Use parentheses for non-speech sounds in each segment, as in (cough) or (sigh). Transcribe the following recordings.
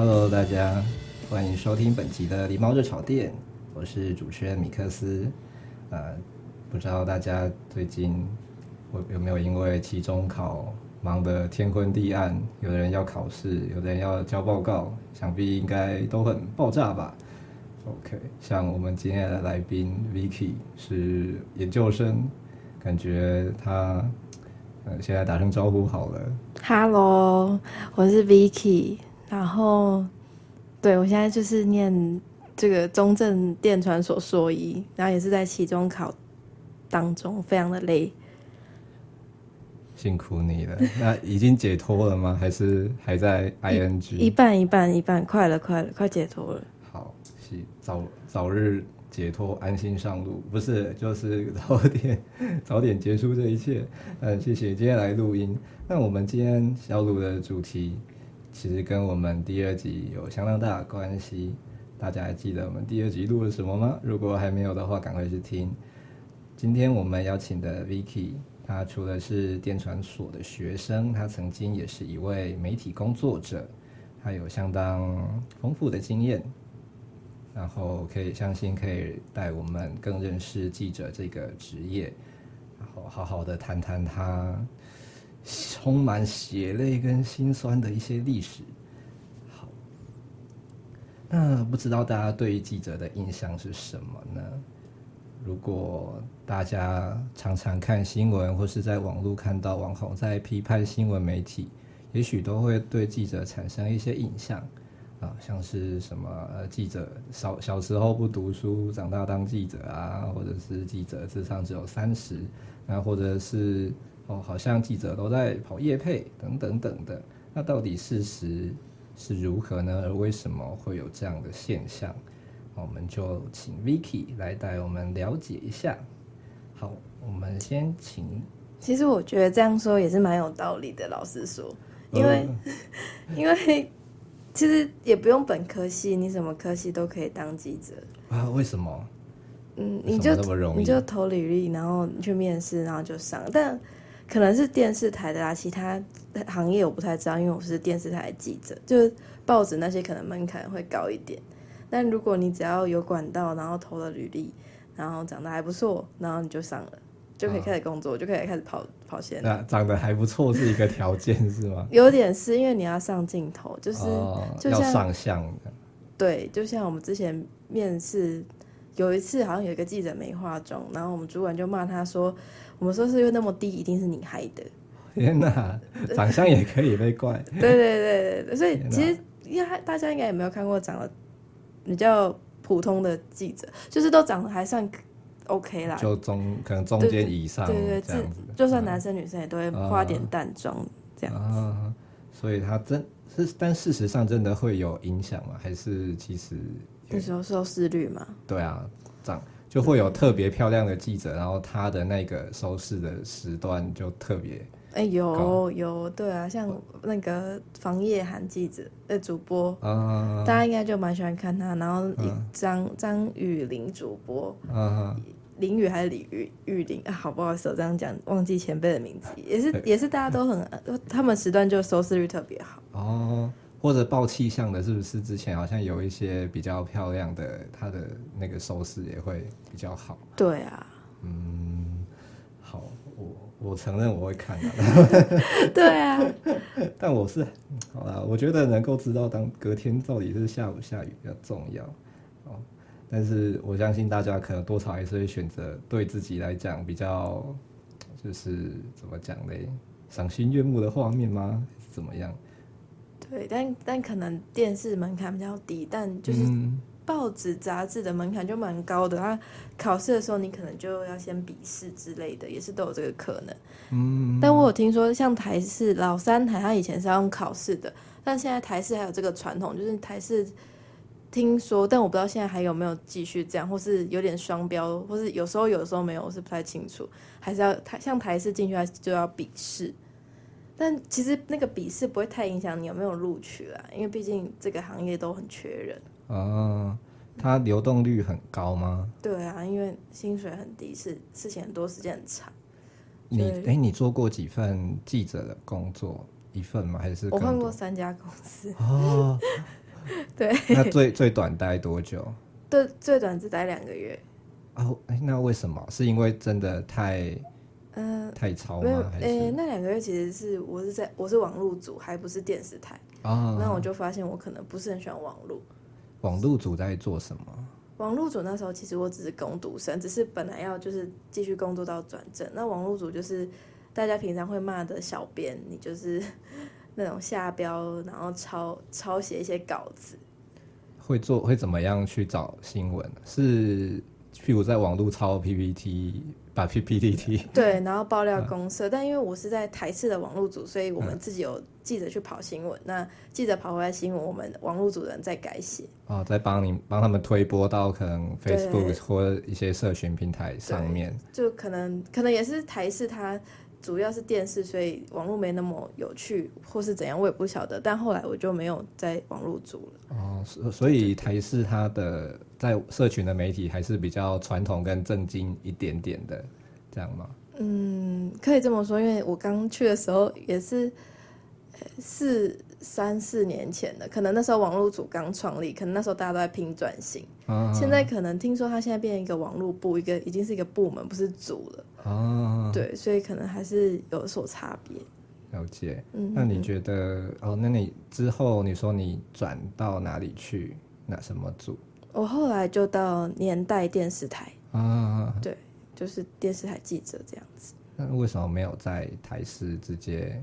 Hello，大家欢迎收听本集的《狸猫热炒店》，我是主持人米克斯。呃，不知道大家最近有有没有因为期中考忙得天昏地暗？有的人要考试，有的人要交报告，想必应该都很爆炸吧？OK，像我们今天的来宾 Vicky 是研究生，感觉他呃现在打声招呼好了。Hello，我是 Vicky。然后，对，我现在就是念这个中正电传所硕一，然后也是在期中考当中，非常的累，辛苦你了。那已经解脱了吗？还是还在 ing？一,一半一半一半，快了快了，快解脱了。好，早早日解脱，安心上路。不是，就是 (laughs) 早点早点结束这一切。嗯，谢谢今天来录音。那我们今天小组的主题。其实跟我们第二集有相当大的关系，大家还记得我们第二集录了什么吗？如果还没有的话，赶快去听。今天我们邀请的 Vicky，他除了是电传所的学生，他曾经也是一位媒体工作者，他有相当丰富的经验，然后可以相信可以带我们更认识记者这个职业，然后好好的谈谈他。充满血泪跟心酸的一些历史。好，那不知道大家对于记者的印象是什么呢？如果大家常常看新闻，或是在网络看到网红在批判新闻媒体，也许都会对记者产生一些印象啊，像是什么，记者小小时候不读书，长大当记者啊，或者是记者智商只有三十，那或者是。哦，好像记者都在跑业配等等等的，那到底事实是如何呢？而为什么会有这样的现象？我们就请 Vicky 来带我们了解一下。好，我们先请。其实我觉得这样说也是蛮有道理的，老实说，因为、呃、因为其实也不用本科系，你什么科系都可以当记者啊？为什么？嗯，你就你就投履历，然后你去面试，然后就上，但。可能是电视台的啦，其他行业我不太知道，因为我是电视台的记者，就是报纸那些可能门槛会高一点。但如果你只要有管道，然后投了履历，然后长得还不错，然后你就上了，就可以开始工作，哦、就可以开始跑跑线。那长得还不错是一个条件是吗？有点是因为你要上镜头，就是、哦、就像要上相的。对，就像我们之前面试，有一次好像有一个记者没化妆，然后我们主管就骂他说。我们说是因为那么低，一定是你害的。天哪，长相也可以被怪。(laughs) 对对对对，所以其实因为大家应该也没有看过长得比较普通的记者，就是都长得还算 OK 啦，就中可能中间以上，对对对，就算男生女生也都会化点淡妆这样子。啊，所以他真是，但事实上真的会有影响吗？还是其实那时候收视率嘛？对啊，长。就会有特别漂亮的记者，然后他的那个收视的时段就特别。哎、欸，有有，对啊，像那个房业涵记者的主播，啊、大家应该就蛮喜欢看他。然后张张雨林主播，啊、林雨还是李雨雨林啊？好不好意思，我这样讲忘记前辈的名字，也是也是大家都很，他们时段就收视率特别好。哦。或者报气象的，是不是之前好像有一些比较漂亮的，它的那个收视也会比较好？对啊，嗯，好，我我承认我会看的。(laughs) 对啊，(laughs) 但我是好啦，我觉得能够知道当隔天到底是下午下雨比较重要哦。但是我相信大家可能多少还是会选择对自己来讲比较，就是怎么讲嘞？赏心悦目的画面吗？怎么样？对，但但可能电视门槛比较低，但就是报纸杂志的门槛就蛮高的。他考试的时候，你可能就要先笔试之类的，也是都有这个可能。嗯，但我有听说，像台式老三台，他以前是要用考试的，但现在台式还有这个传统，就是台式。听说，但我不知道现在还有没有继续这样，或是有点双标，或是有时候有时候没有，我是不太清楚。还是要台像台式进去，还就要笔试。但其实那个笔试不会太影响你有没有录取啦，因为毕竟这个行业都很缺人。哦，它流动率很高吗？对啊，因为薪水很低，是事情很多，时间很长。你哎、欸，你做过几份记者的工作？一份吗？还是我换过三家公司？哦。(laughs) 对，那最最短待多久？对，最短只待两个月。哦，哎，那为什么？是因为真的太，太超吗？没有，哎、欸，那两个月其实是我是在我是网路组，还不是电视台啊。那我就发现我可能不是很喜欢网路。网路组在做什么？网路组那时候其实我只是工读生，只是本来要就是继续工作到转正。那网路组就是大家平常会骂的小编，你就是。(laughs) 那种下标，然后抄抄写一些稿子，会做会怎么样去找新闻？是譬如在网络抄 PPT，把 PPT (laughs) 对，然后爆料公社。嗯、但因为我是在台视的网络组，所以我们自己有记者去跑新闻。嗯、那记者跑回来新闻，我们网络组人在改写。哦，在帮你帮他们推播到可能 Facebook 或一些社群平台上面。就可能可能也是台视它。主要是电视，所以网络没那么有趣，或是怎样，我也不晓得。但后来我就没有在网络组了。哦，所以台视它的在社群的媒体还是比较传统跟正经一点点的，这样吗？嗯，可以这么说，因为我刚去的时候也是四。三四年前的，可能那时候网络组刚创立，可能那时候大家都在拼转型。啊、现在可能听说他现在变成一个网络部，一个已经是一个部门，不是组了。啊，对，所以可能还是有所差别。了解。嗯，那你觉得哦？那你之后你说你转到哪里去？哪什么组？我后来就到年代电视台。啊，对，就是电视台记者这样子。那为什么没有在台视直接？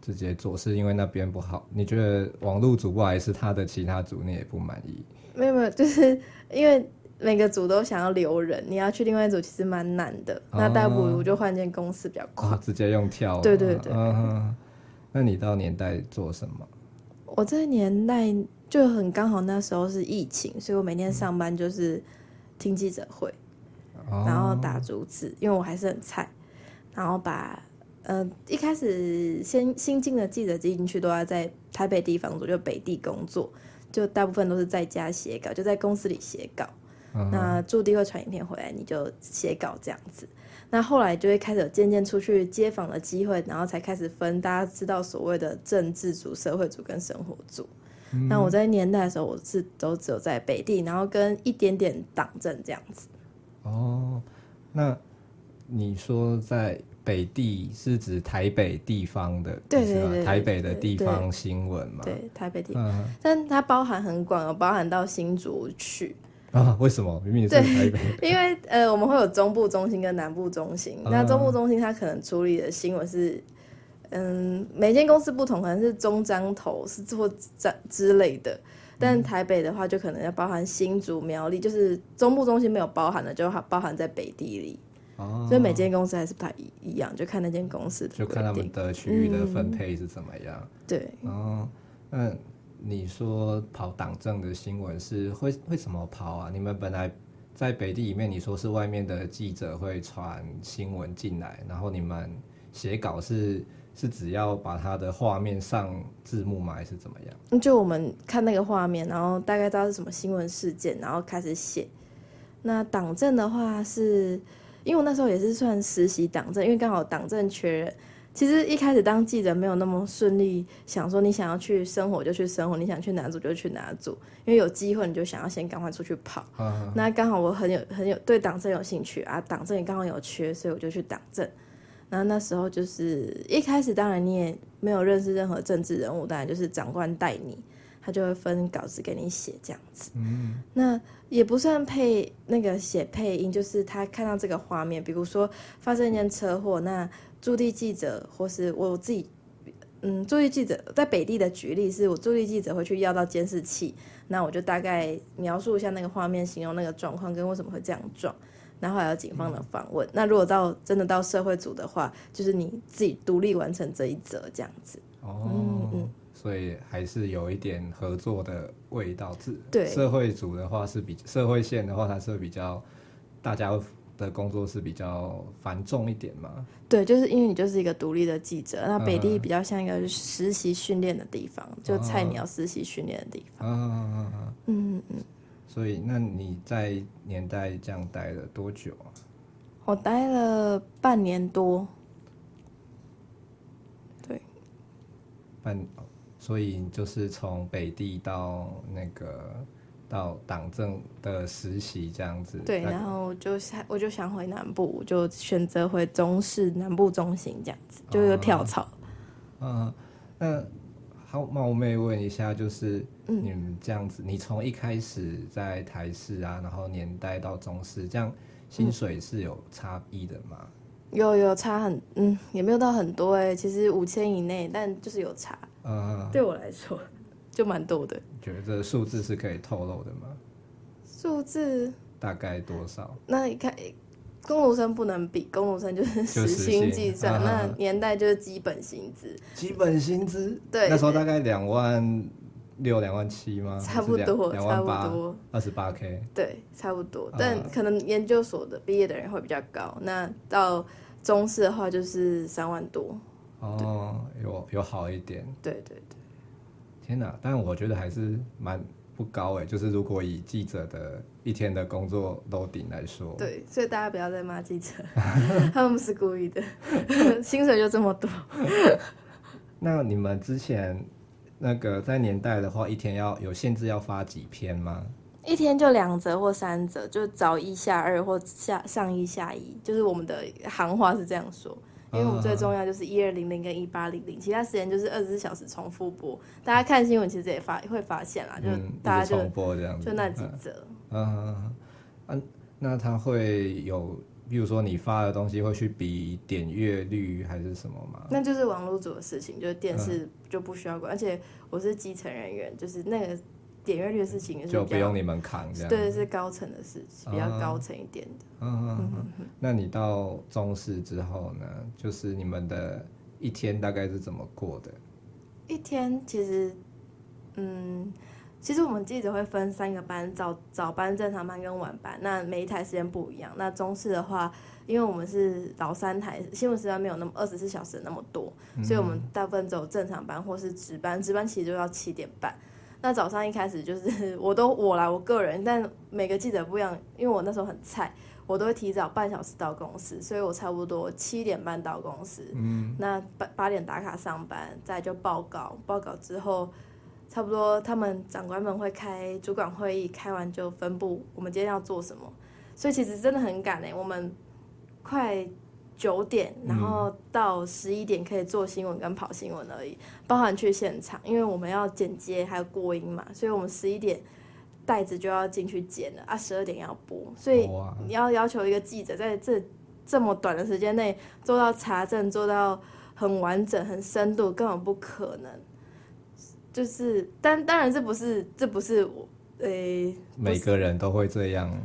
直接做是因为那边不好？你觉得网络组不好，还是他的其他组你也不满意？没有没有，就是因为每个组都想要留人，你要去另外一组其实蛮难的。哦、那倒不如就换间公司比较快，哦、直接用跳。对对对。嗯，那你到年代做什么？我在年代就很刚好那时候是疫情，所以我每天上班就是听记者会，嗯、然后打竹子，因为我还是很菜，然后把。呃，一开始先新进的记者进去都要在台北地方做，就北地工作，就大部分都是在家写稿，就在公司里写稿。Uh-huh. 那驻地会传影片回来，你就写稿这样子。那后来就会开始有渐渐出去街访的机会，然后才开始分大家知道所谓的政治组、社会组跟生活组。嗯、那我在年代的时候，我是都只有在北地，然后跟一点点党政这样子。哦，那你说在。北地是指台北地方的，对对对，台北的地方新闻嘛？对，台北地方，嗯、但它包含很广，有包含到新竹去 (laughs) 啊？为什么？明明是台北。因为呃，我们会有中部中心跟南部中心，嗯、那中部中心它可能处理的新闻是，嗯，每间公司不同，可能是中章头是做这之类的，但台北的话就可能要包含新竹苗栗，就是中部中心没有包含的，就包含在北地里。哦，所以每间公司还是不太一样，就看那间公司的，就看他们的区域的分配是怎么样。嗯、对，哦，那你说跑党政的新闻是会为什么跑啊？你们本来在北地里面，你说是外面的记者会传新闻进来，然后你们写稿是是只要把它的画面上字幕吗？还是怎么样？就我们看那个画面，然后大概知道是什么新闻事件，然后开始写。那党政的话是。因为我那时候也是算实习党政，因为刚好党政缺人。其实一开始当记者没有那么顺利，想说你想要去生活就去生活，你想去哪组就去哪组，因为有机会你就想要先赶快出去跑。那刚好我很有很有对党政有兴趣啊，党政也刚好有缺，所以我就去党政。然后那时候就是一开始当然你也没有认识任何政治人物，当然就是长官带你。他就会分稿子给你写这样子，嗯，那也不算配那个写配音，就是他看到这个画面，比如说发生一件车祸，那驻地记者或是我自己，嗯，驻地记者在北地的举例是我驻地记者会去要到监视器，那我就大概描述一下那个画面，形容那个状况跟为什么会这样撞，然后还有警方的访问。嗯、那如果到真的到社会组的话，就是你自己独立完成这一则这样子。哦，嗯嗯，所以还是有一点合作的味道。对，社会组的话是比社会线的话，它是比较大家的工作是比较繁重一点嘛？对，就是因为你就是一个独立的记者，那北地比较像一个实习训练的地方，嗯、就菜鸟实习训练的地方。嗯嗯嗯嗯嗯嗯。所以，那你在年代这样待了多久啊？我待了半年多。对。半，所以就是从北地到那个。到党政的实习这样子，对，然后就想我就想回南部，就选择回中市南部中心这样子，就有跳槽。嗯，那好冒昧问一下，就是你们这样子，嗯、你从一开始在台式啊，然后年代到中式，这样薪水是有差异的吗？有有差很，嗯，也没有到很多哎、欸，其实五千以内，但就是有差。嗯，对我来说。就蛮多的，觉得数字是可以透露的吗？数字大概多少？那你看，公务生不能比，公务生就是时薪计算，啊、那年代就是基本薪资。基本薪资，对，那时候大概两万六、两万七吗？差不多，差不多，二十八 K。对，差不多，但可能研究所的毕业的人会比较高。那到中式的话，就是三万多。哦，有有好一点。对对对。天哪！但我觉得还是蛮不高哎，就是如果以记者的一天的工作 loading 来说，对，所以大家不要再骂记者，(laughs) 他们不是故意的，(laughs) 薪水就这么多。(laughs) 那你们之前那个在年代的话，一天要有限制要发几篇吗？一天就两则或三则，就早一下二或下上一下一，就是我们的行话是这样说。因为我们最重要就是一二零零跟一八零零，其他时间就是二十四小时重复播。大家看新闻其实也发会发现啦，就大家就、嗯、重播这样子，就那几则。嗯嗯嗯。那他会有，比如说你发的东西会去比点阅率还是什么吗？那就是网络组的事情，就是电视就不需要管。嗯、而且我是基层人员，就是那个。点阅率的事情是就不用你们扛这样，对，是高层的事情，比较高层一点的。嗯嗯嗯。那你到中视之后呢？就是你们的一天大概是怎么过的？一天其实，嗯，其实我们记者会分三个班，早早班、正常班跟晚班。那每一台时间不一样。那中视的话，因为我们是老三台，新闻时段没有那么二十四小时那么多，嗯、所以我们大部分走正常班或是值班，值班其实就要七点半。那早上一开始就是 (laughs) 我都我来我个人，但每个记者不一样，因为我那时候很菜，我都会提早半小时到公司，所以我差不多七点半到公司，嗯，那八八点打卡上班，再就报告，报告之后，差不多他们长官们会开主管会议，开完就分布我们今天要做什么，所以其实真的很赶哎，我们快。九点，然后到十一点可以做新闻跟跑新闻而已，包含去现场，因为我们要剪接还有过音嘛，所以我们十一点袋子就要进去剪了啊，十二点要播，所以你要要求一个记者在这这么短的时间内做到查证，做到很完整、很深度，根本不可能。就是，但当然这不是，这不是我，诶，每个人都会这样，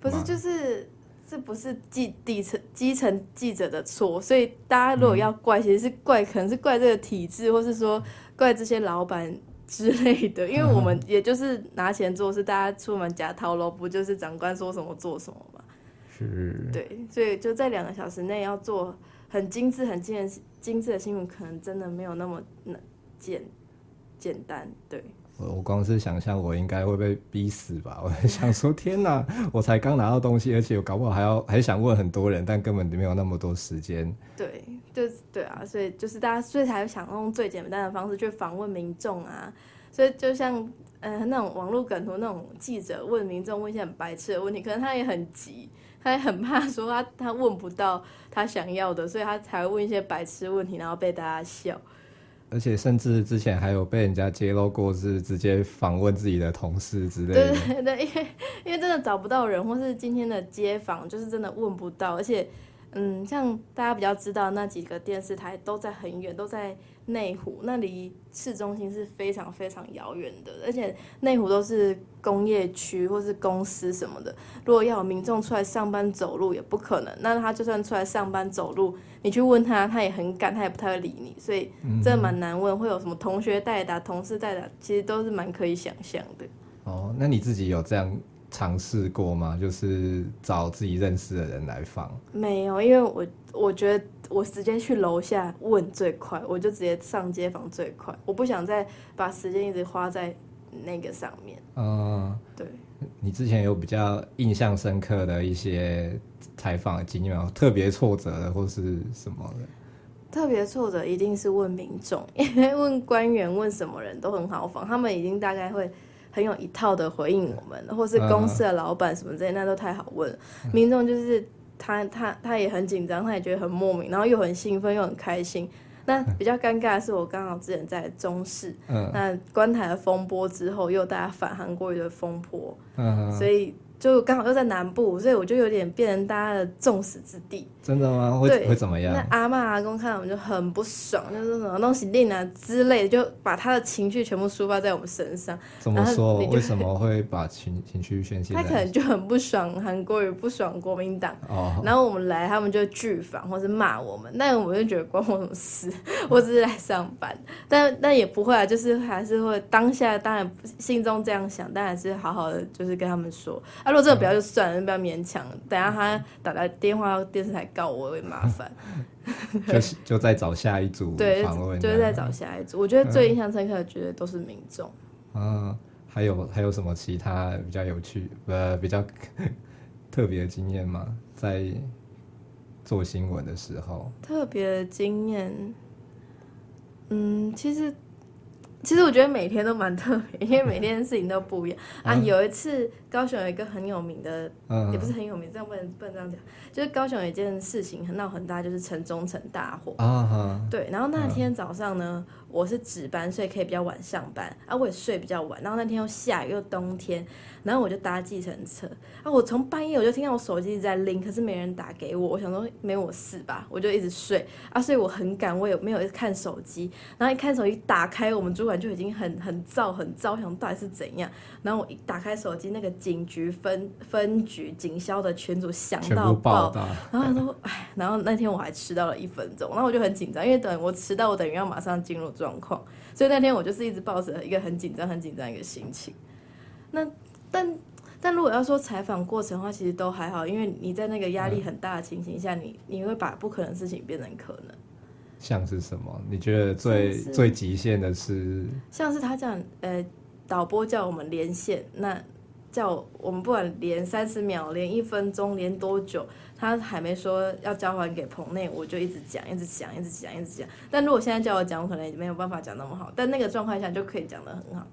不是，就是。这不是记底层基层记者的错，所以大家如果要怪，其实是怪，可能是怪这个体制，或是说怪这些老板之类的。因为我们 (laughs) 也就是拿钱做事，大家出门夹掏喽，不就是长官说什么做什么吗？是。对，所以就在两个小时内要做很精致、很精精致的新闻，可能真的没有那么难简简单。对。我光是想象，我应该会被逼死吧？我在想说，天哪！我才刚拿到东西，而且我搞不好还要还想问很多人，但根本就没有那么多时间。对，就对啊，所以就是大家，所以才想用最简单的方式去访问民众啊。所以就像呃那种网络梗图那种记者问民众问一些很白痴的问题，可能他也很急，他也很怕说他他问不到他想要的，所以他才会问一些白痴问题，然后被大家笑。而且甚至之前还有被人家揭露过，是直接访问自己的同事之类的。对对对，因为因为真的找不到人，或是今天的街访就是真的问不到，而且嗯，像大家比较知道那几个电视台都在很远，都在内湖，那离市中心是非常非常遥远的，而且内湖都是工业区或是公司什么的，如果要有民众出来上班走路也不可能。那他就算出来上班走路，你去问他，他也很赶，他也不太会理你，所以真的蛮难问。会有什么同学代打、同事代打，其实都是蛮可以想象的。哦，那你自己有这样？尝试过吗？就是找自己认识的人来放。没有，因为我我觉得我直接去楼下问最快，我就直接上街访最快。我不想再把时间一直花在那个上面。嗯，对。你之前有比较印象深刻的一些采访的经验吗？特别挫折的或是什么的？特别挫折一定是问民众，(laughs) 因为问官员、问什么人都很好访，他们已经大概会。很有一套的回应我们，或是公司的老板什么之类，那都太好问了。民众就是他他他也很紧张，他也觉得很莫名，然后又很兴奋又很开心。那比较尴尬的是，我刚好之前在中视，那关台的风波之后，又大家反韩国瑜的风波，所以。就刚好又在南部，所以我就有点变成大家的众矢之的。真的吗？会会怎么样？那阿嬷阿公看到我们就很不爽，就是什么东西令啊之类的，就把他的情绪全部抒发在我们身上。怎么说？为什么会把情情绪宣泄？他可能就很不爽韩国语，不爽国民党。哦。然后我们来，他们就拒访或是骂我们，那我们就觉得关我什么事？我只是来上班，但但也不会啊，就是还是会当下当然心中这样想，但还是好好的就是跟他们说。如果这个不要就算了，不要勉强。等下他打来电话到电视台告我，会麻烦。(laughs) 就就再找下一组访问，对，就是再找下一组。我觉得最印象深刻的，绝对都是民众。嗯，还有还有什么其他比较有趣呃比较 (laughs) 特别的经验吗？在做新闻的时候，特别的经验，嗯，其实。其实我觉得每天都蛮特别，因为每天的事情都不一样啊。有一次，高雄有一个很有名的，也不是很有名，这样不能不能这样讲。就是高雄有一件事情很闹很大，就是城中城大火啊。对，然后那天早上呢，我是值班，所以可以比较晚上班啊。我也睡比较晚，然后那天又下雨又冬天。然后我就搭计程车啊，我从半夜我就听到我手机一直在铃，可是没人打给我，我想说没我事吧，我就一直睡啊，所以我很赶，我也没有看手机，然后一看手机打开，我们主管就已经很很燥很燥，想到底是怎样，然后我一打开手机，那个警局分分局警消的群组响到爆，然后他说哎，然后那天我还迟到了一分钟，然后我就很紧张，因为等我迟到，我等于要马上进入状况，所以那天我就是一直抱着一个很紧张很紧张一个心情，那。但但如果要说采访过程的话，其实都还好，因为你在那个压力很大的情形下，嗯、你你会把不可能的事情变成可能。像是什么？你觉得最最极限的是？像是他这样，呃，导播叫我们连线，那叫我们不管连三十秒、连一分钟、连多久，他还没说要交还给棚内，我就一直讲、一直讲、一直讲、一直讲。但如果现在叫我讲，我可能也没有办法讲那么好。但那个状况下就可以讲得很好。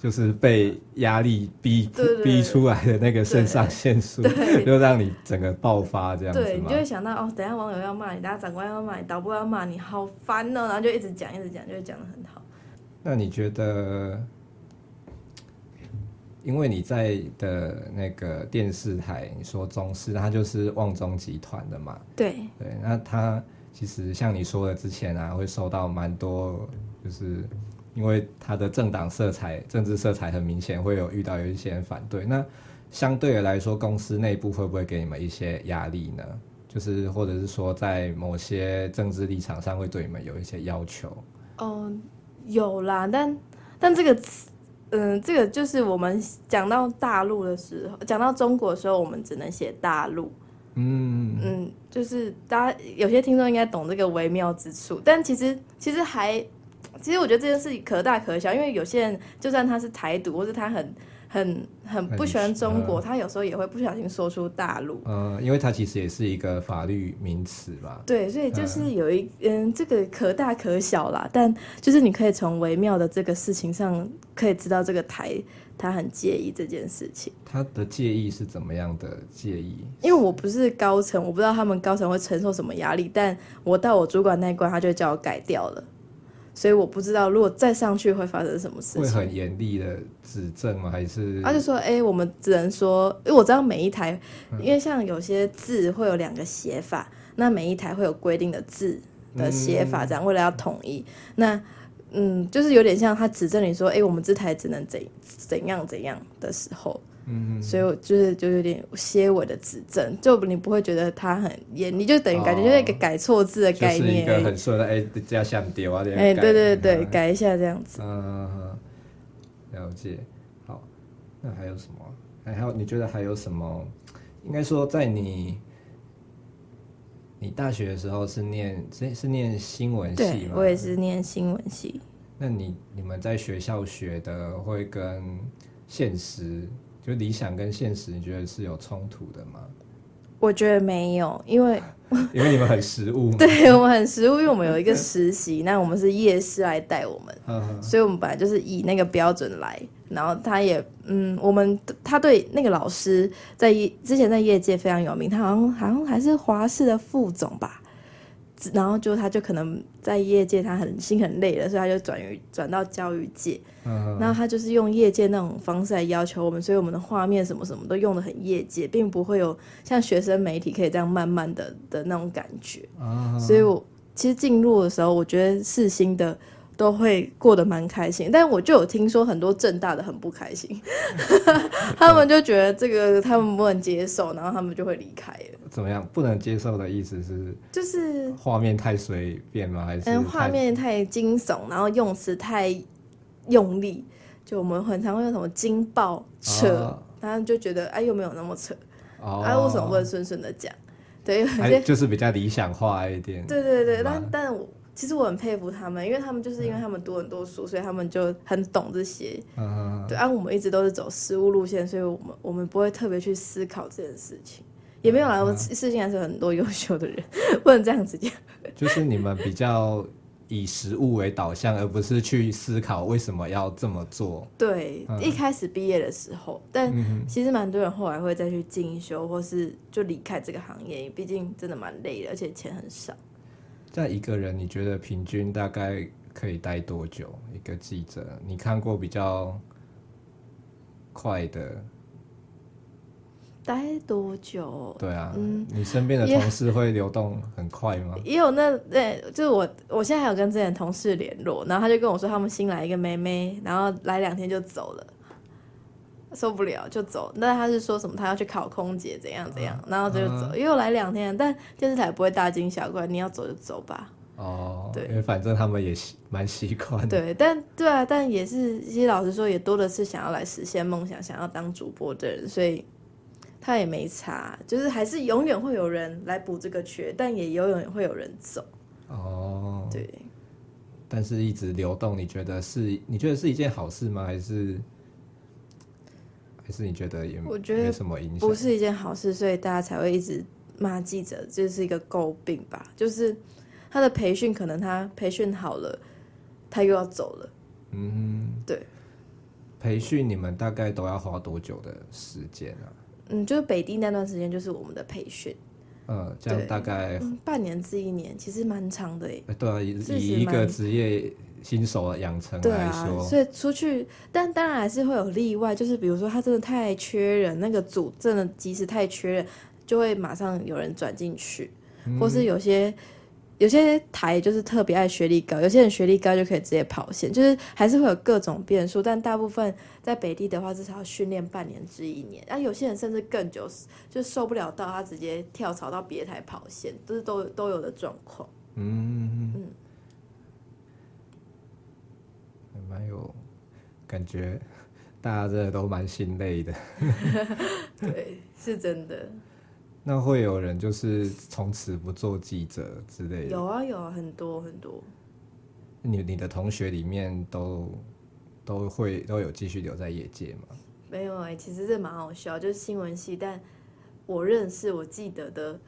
就是被压力逼逼出来的那个肾上腺素，(laughs) 就让你整个爆发这样子。对，你就会想到哦，等下网友要骂你，等下长官要骂你，导播要骂你，好烦哦，然后就一直讲，一直讲，就会讲得很好。那你觉得，因为你在的那个电视台，你说中视，它就是旺中集团的嘛？对对，那它其实像你说的，之前啊，会受到蛮多就是。因为它的政党色彩、政治色彩很明显，会有遇到有一些人反对。那相对的来说，公司内部会不会给你们一些压力呢？就是或者是说，在某些政治立场上，会对你们有一些要求？哦，有啦，但但这个，嗯，这个就是我们讲到大陆的时候，讲到中国的时候，我们只能写大陆。嗯嗯，就是大家有些听众应该懂这个微妙之处，但其实其实还。其实我觉得这件事情可大可小，因为有些人就算他是台独，或是他很很很不喜欢中国，他有时候也会不小心说出大陆。嗯，因为他其实也是一个法律名词吧。对，所以就是有一嗯，这个可大可小啦，但就是你可以从微妙的这个事情上，可以知道这个台他很介意这件事情。他的介意是怎么样的介意？因为我不是高层，我不知道他们高层会承受什么压力，但我到我主管那一关，他就叫我改掉了。所以我不知道，如果再上去会发生什么事情？会很严厉的指正吗？还是？他就说：“哎、欸，我们只能说，因为我知道每一台，因为像有些字会有两个写法，那每一台会有规定的字的写法，这样、嗯、为了要统一。那嗯，就是有点像他指正你说，哎、欸，我们这台只能怎怎样怎样的时候。嗯，所以我就是就有点些微的指正，就你不会觉得他很严，你就等于感觉就是一个改错字的概念，哦、就是一个很顺的哎，加像丢啊这样。哎，对对对，嗯、改一下这样子。嗯，了解。好，那还有什么？还有你觉得还有什么？应该说，在你你大学的时候是念是是念新闻系吗？我也是念新闻系。那你你们在学校学的会跟现实？就理想跟现实，你觉得是有冲突的吗？我觉得没有，因为 (laughs) 因为你们很实务，对我们很实务，因为我们有一个实习，那我们是夜市来带我们，所以我们本来就是以那个标准来。然后他也，嗯，我们他对那个老师在之前在业界非常有名，他好像好像还是华视的副总吧。然后就他就可能在业界他很心很累了，所以他就转于转到教育界。嗯，然后他就是用业界那种方式来要求我们，所以我们的画面什么什么都用的很业界，并不会有像学生媒体可以这样慢慢的的那种感觉。嗯，所以我其实进入的时候，我觉得世新的。都会过得蛮开心，但我就有听说很多正大的很不开心，(laughs) 他们就觉得这个他们不能接受，然后他们就会离开了。怎么样？不能接受的意思是？就是画面太随便吗？还是？嗯，画面太惊悚，然后用词太用力，就我们很常会用什么惊爆扯，哦、然后就觉得哎，又没有那么扯，哦、啊，为什么不能顺顺的讲？对，有些就是比较理想化一点。对对对，但但我。其实我很佩服他们，因为他们就是因为他们读很多书，所以他们就很懂这些。嗯，对，而、啊、我们一直都是走实务路线，所以我们我们不会特别去思考这件事情，也没有来过。世新还是很多优秀的人，(laughs) 不能这样子讲。就是你们比较以实务为导向，而不是去思考为什么要这么做。对，嗯、一开始毕业的时候，但其实蛮多人后来会再去进修，或是就离开这个行业，毕竟真的蛮累的，而且钱很少。在一个人，你觉得平均大概可以待多久？一个记者，你看过比较快的待多久？对啊，嗯，你身边的同事会流动很快吗？也，也有那对，就是我，我现在还有跟之前同事联络，然后他就跟我说，他们新来一个妹妹，然后来两天就走了。受不了就走，那他是说什么？他要去考空姐，怎样怎样，然后就走，又来两天。但电视台不会大惊小怪，你要走就走吧。哦，对，因为反正他们也习蛮习惯。对，但对啊，但也是，其实老实说，也多的是想要来实现梦想、想要当主播的人，所以他也没差，就是还是永远会有人来补这个缺，但也永远会有人走。哦，对。但是一直流动，你觉得是？你觉得是一件好事吗？还是？还是你觉得也我觉得没什么影响，不是一件好事，所以大家才会一直骂记者，这是一个诟病吧？就是他的培训，可能他培训好了，他又要走了。嗯，对。培训你们大概都要花多久的时间啊？嗯，就是北地那段时间就是我们的培训。嗯，这样大概、嗯、半年至一年，其实蛮长的诶。对啊，以以一个职业。新手的养成来说，对啊，所以出去，但当然还是会有例外，就是比如说他真的太缺人，那个组真的即使太缺人，就会马上有人转进去，嗯、或是有些有些台就是特别爱学历高，有些人学历高就可以直接跑线，就是还是会有各种变数，但大部分在北地的话，至少要训练半年至一年，啊，有些人甚至更久，就受不了到他直接跳槽到别台跑线，都是都都有的状况，嗯。嗯。蛮有感觉，(laughs) 大家真的都蛮心累的。(laughs) 对，是真的。(laughs) 那会有人就是从此不做记者之类的？有啊，有啊，很多很多。你你的同学里面都都会都有继续留在业界吗？没有哎、欸，其实这蛮好笑，就是新闻系，但我认识我记得的，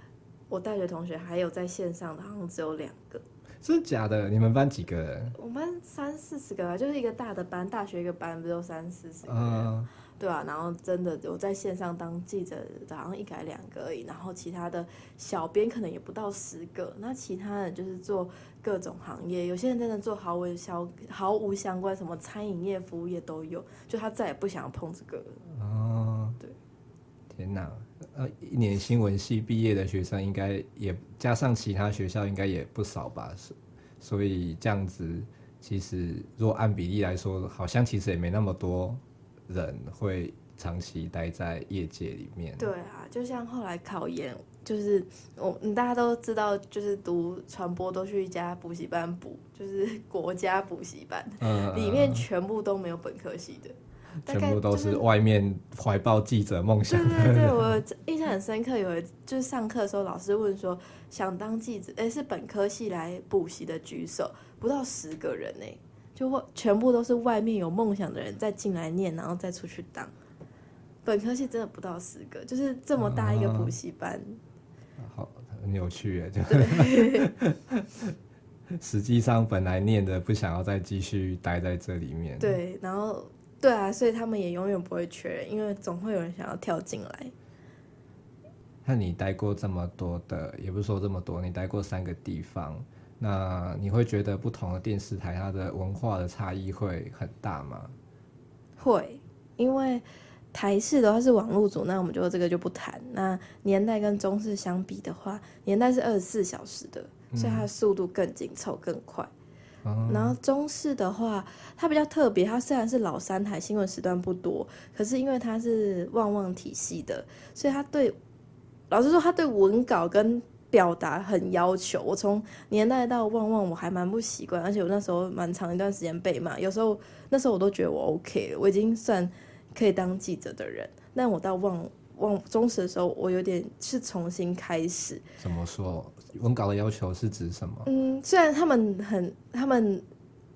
我大学同学还有在线上的，好像只有两个。是假的？你们班几个人？我们班三四十个吧，就是一个大的班，大学一个班，不就三四十个人？嗯、对啊，然后真的我在线上当记者的，好像一改两个而已。然后其他的小编可能也不到十个。那其他的就是做各种行业，有些人真的做毫无相毫无相关，什么餐饮业、服务业都有。就他再也不想碰这个了。哦，对。天哪！呃，一年新闻系毕业的学生应该也加上其他学校应该也不少吧？所所以这样子，其实如果按比例来说，好像其实也没那么多人会长期待在业界里面。对啊，就像后来考研，就是我大家都知道，就是读传播都去一家补习班补，就是国家补习班，嗯，里面全部都没有本科系的。全部都是外面怀抱记者梦想。对对对，(laughs) 我印象很深刻，有一就是上课的时候，老师问说想当记者，哎，是本科系来补习的举手，不到十个人呢，就全部都是外面有梦想的人再进来念，然后再出去当。本科系真的不到十个，就是这么大一个补习班。啊、好，很有趣哎，就对 (laughs) 实际上本来念的不想要再继续待在这里面。对，然后。对啊，所以他们也永远不会缺人，因为总会有人想要跳进来。那你待过这么多的，也不是说这么多，你待过三个地方，那你会觉得不同的电视台它的文化的差异会很大吗？会，因为台式的话是网络组，那我们就这个就不谈。那年代跟中式相比的话，年代是二十四小时的，所以它的速度更紧凑、更快。然后中视的话，它比较特别。它虽然是老三台，新闻时段不多，可是因为它是旺旺体系的，所以它对老实说，它对文稿跟表达很要求。我从年代到旺旺，我还蛮不习惯，而且我那时候蛮长一段时间被骂。有时候那时候我都觉得我 OK 了，我已经算可以当记者的人。但我到旺旺中史的时候，我有点是重新开始。怎么说？文稿的要求是指什么？嗯，虽然他们很，他们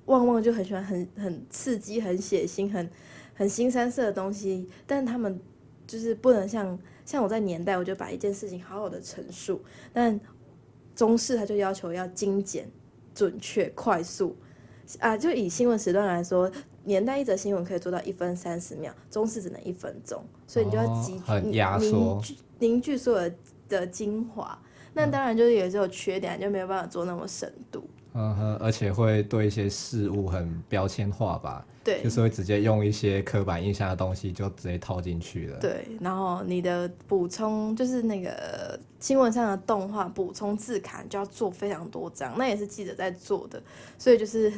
旺旺就很喜欢很很刺激、很血腥、很很新三色的东西，但他们就是不能像像我在年代，我就把一件事情好好的陈述。但中式他就要求要精简、准确、快速啊！就以新闻时段来说，年代一则新闻可以做到一分三十秒，中视只能一分钟，所以你就要集、哦、很压缩凝聚凝聚所有的，的精华。那当然就是也是有缺点，就没有办法做那么深度。嗯哼，而且会对一些事物很标签化吧？对，就是会直接用一些刻板印象的东西就直接套进去了。对，然后你的补充就是那个新闻上的动画补充字卡，就要做非常多张，那也是记者在做的，所以就是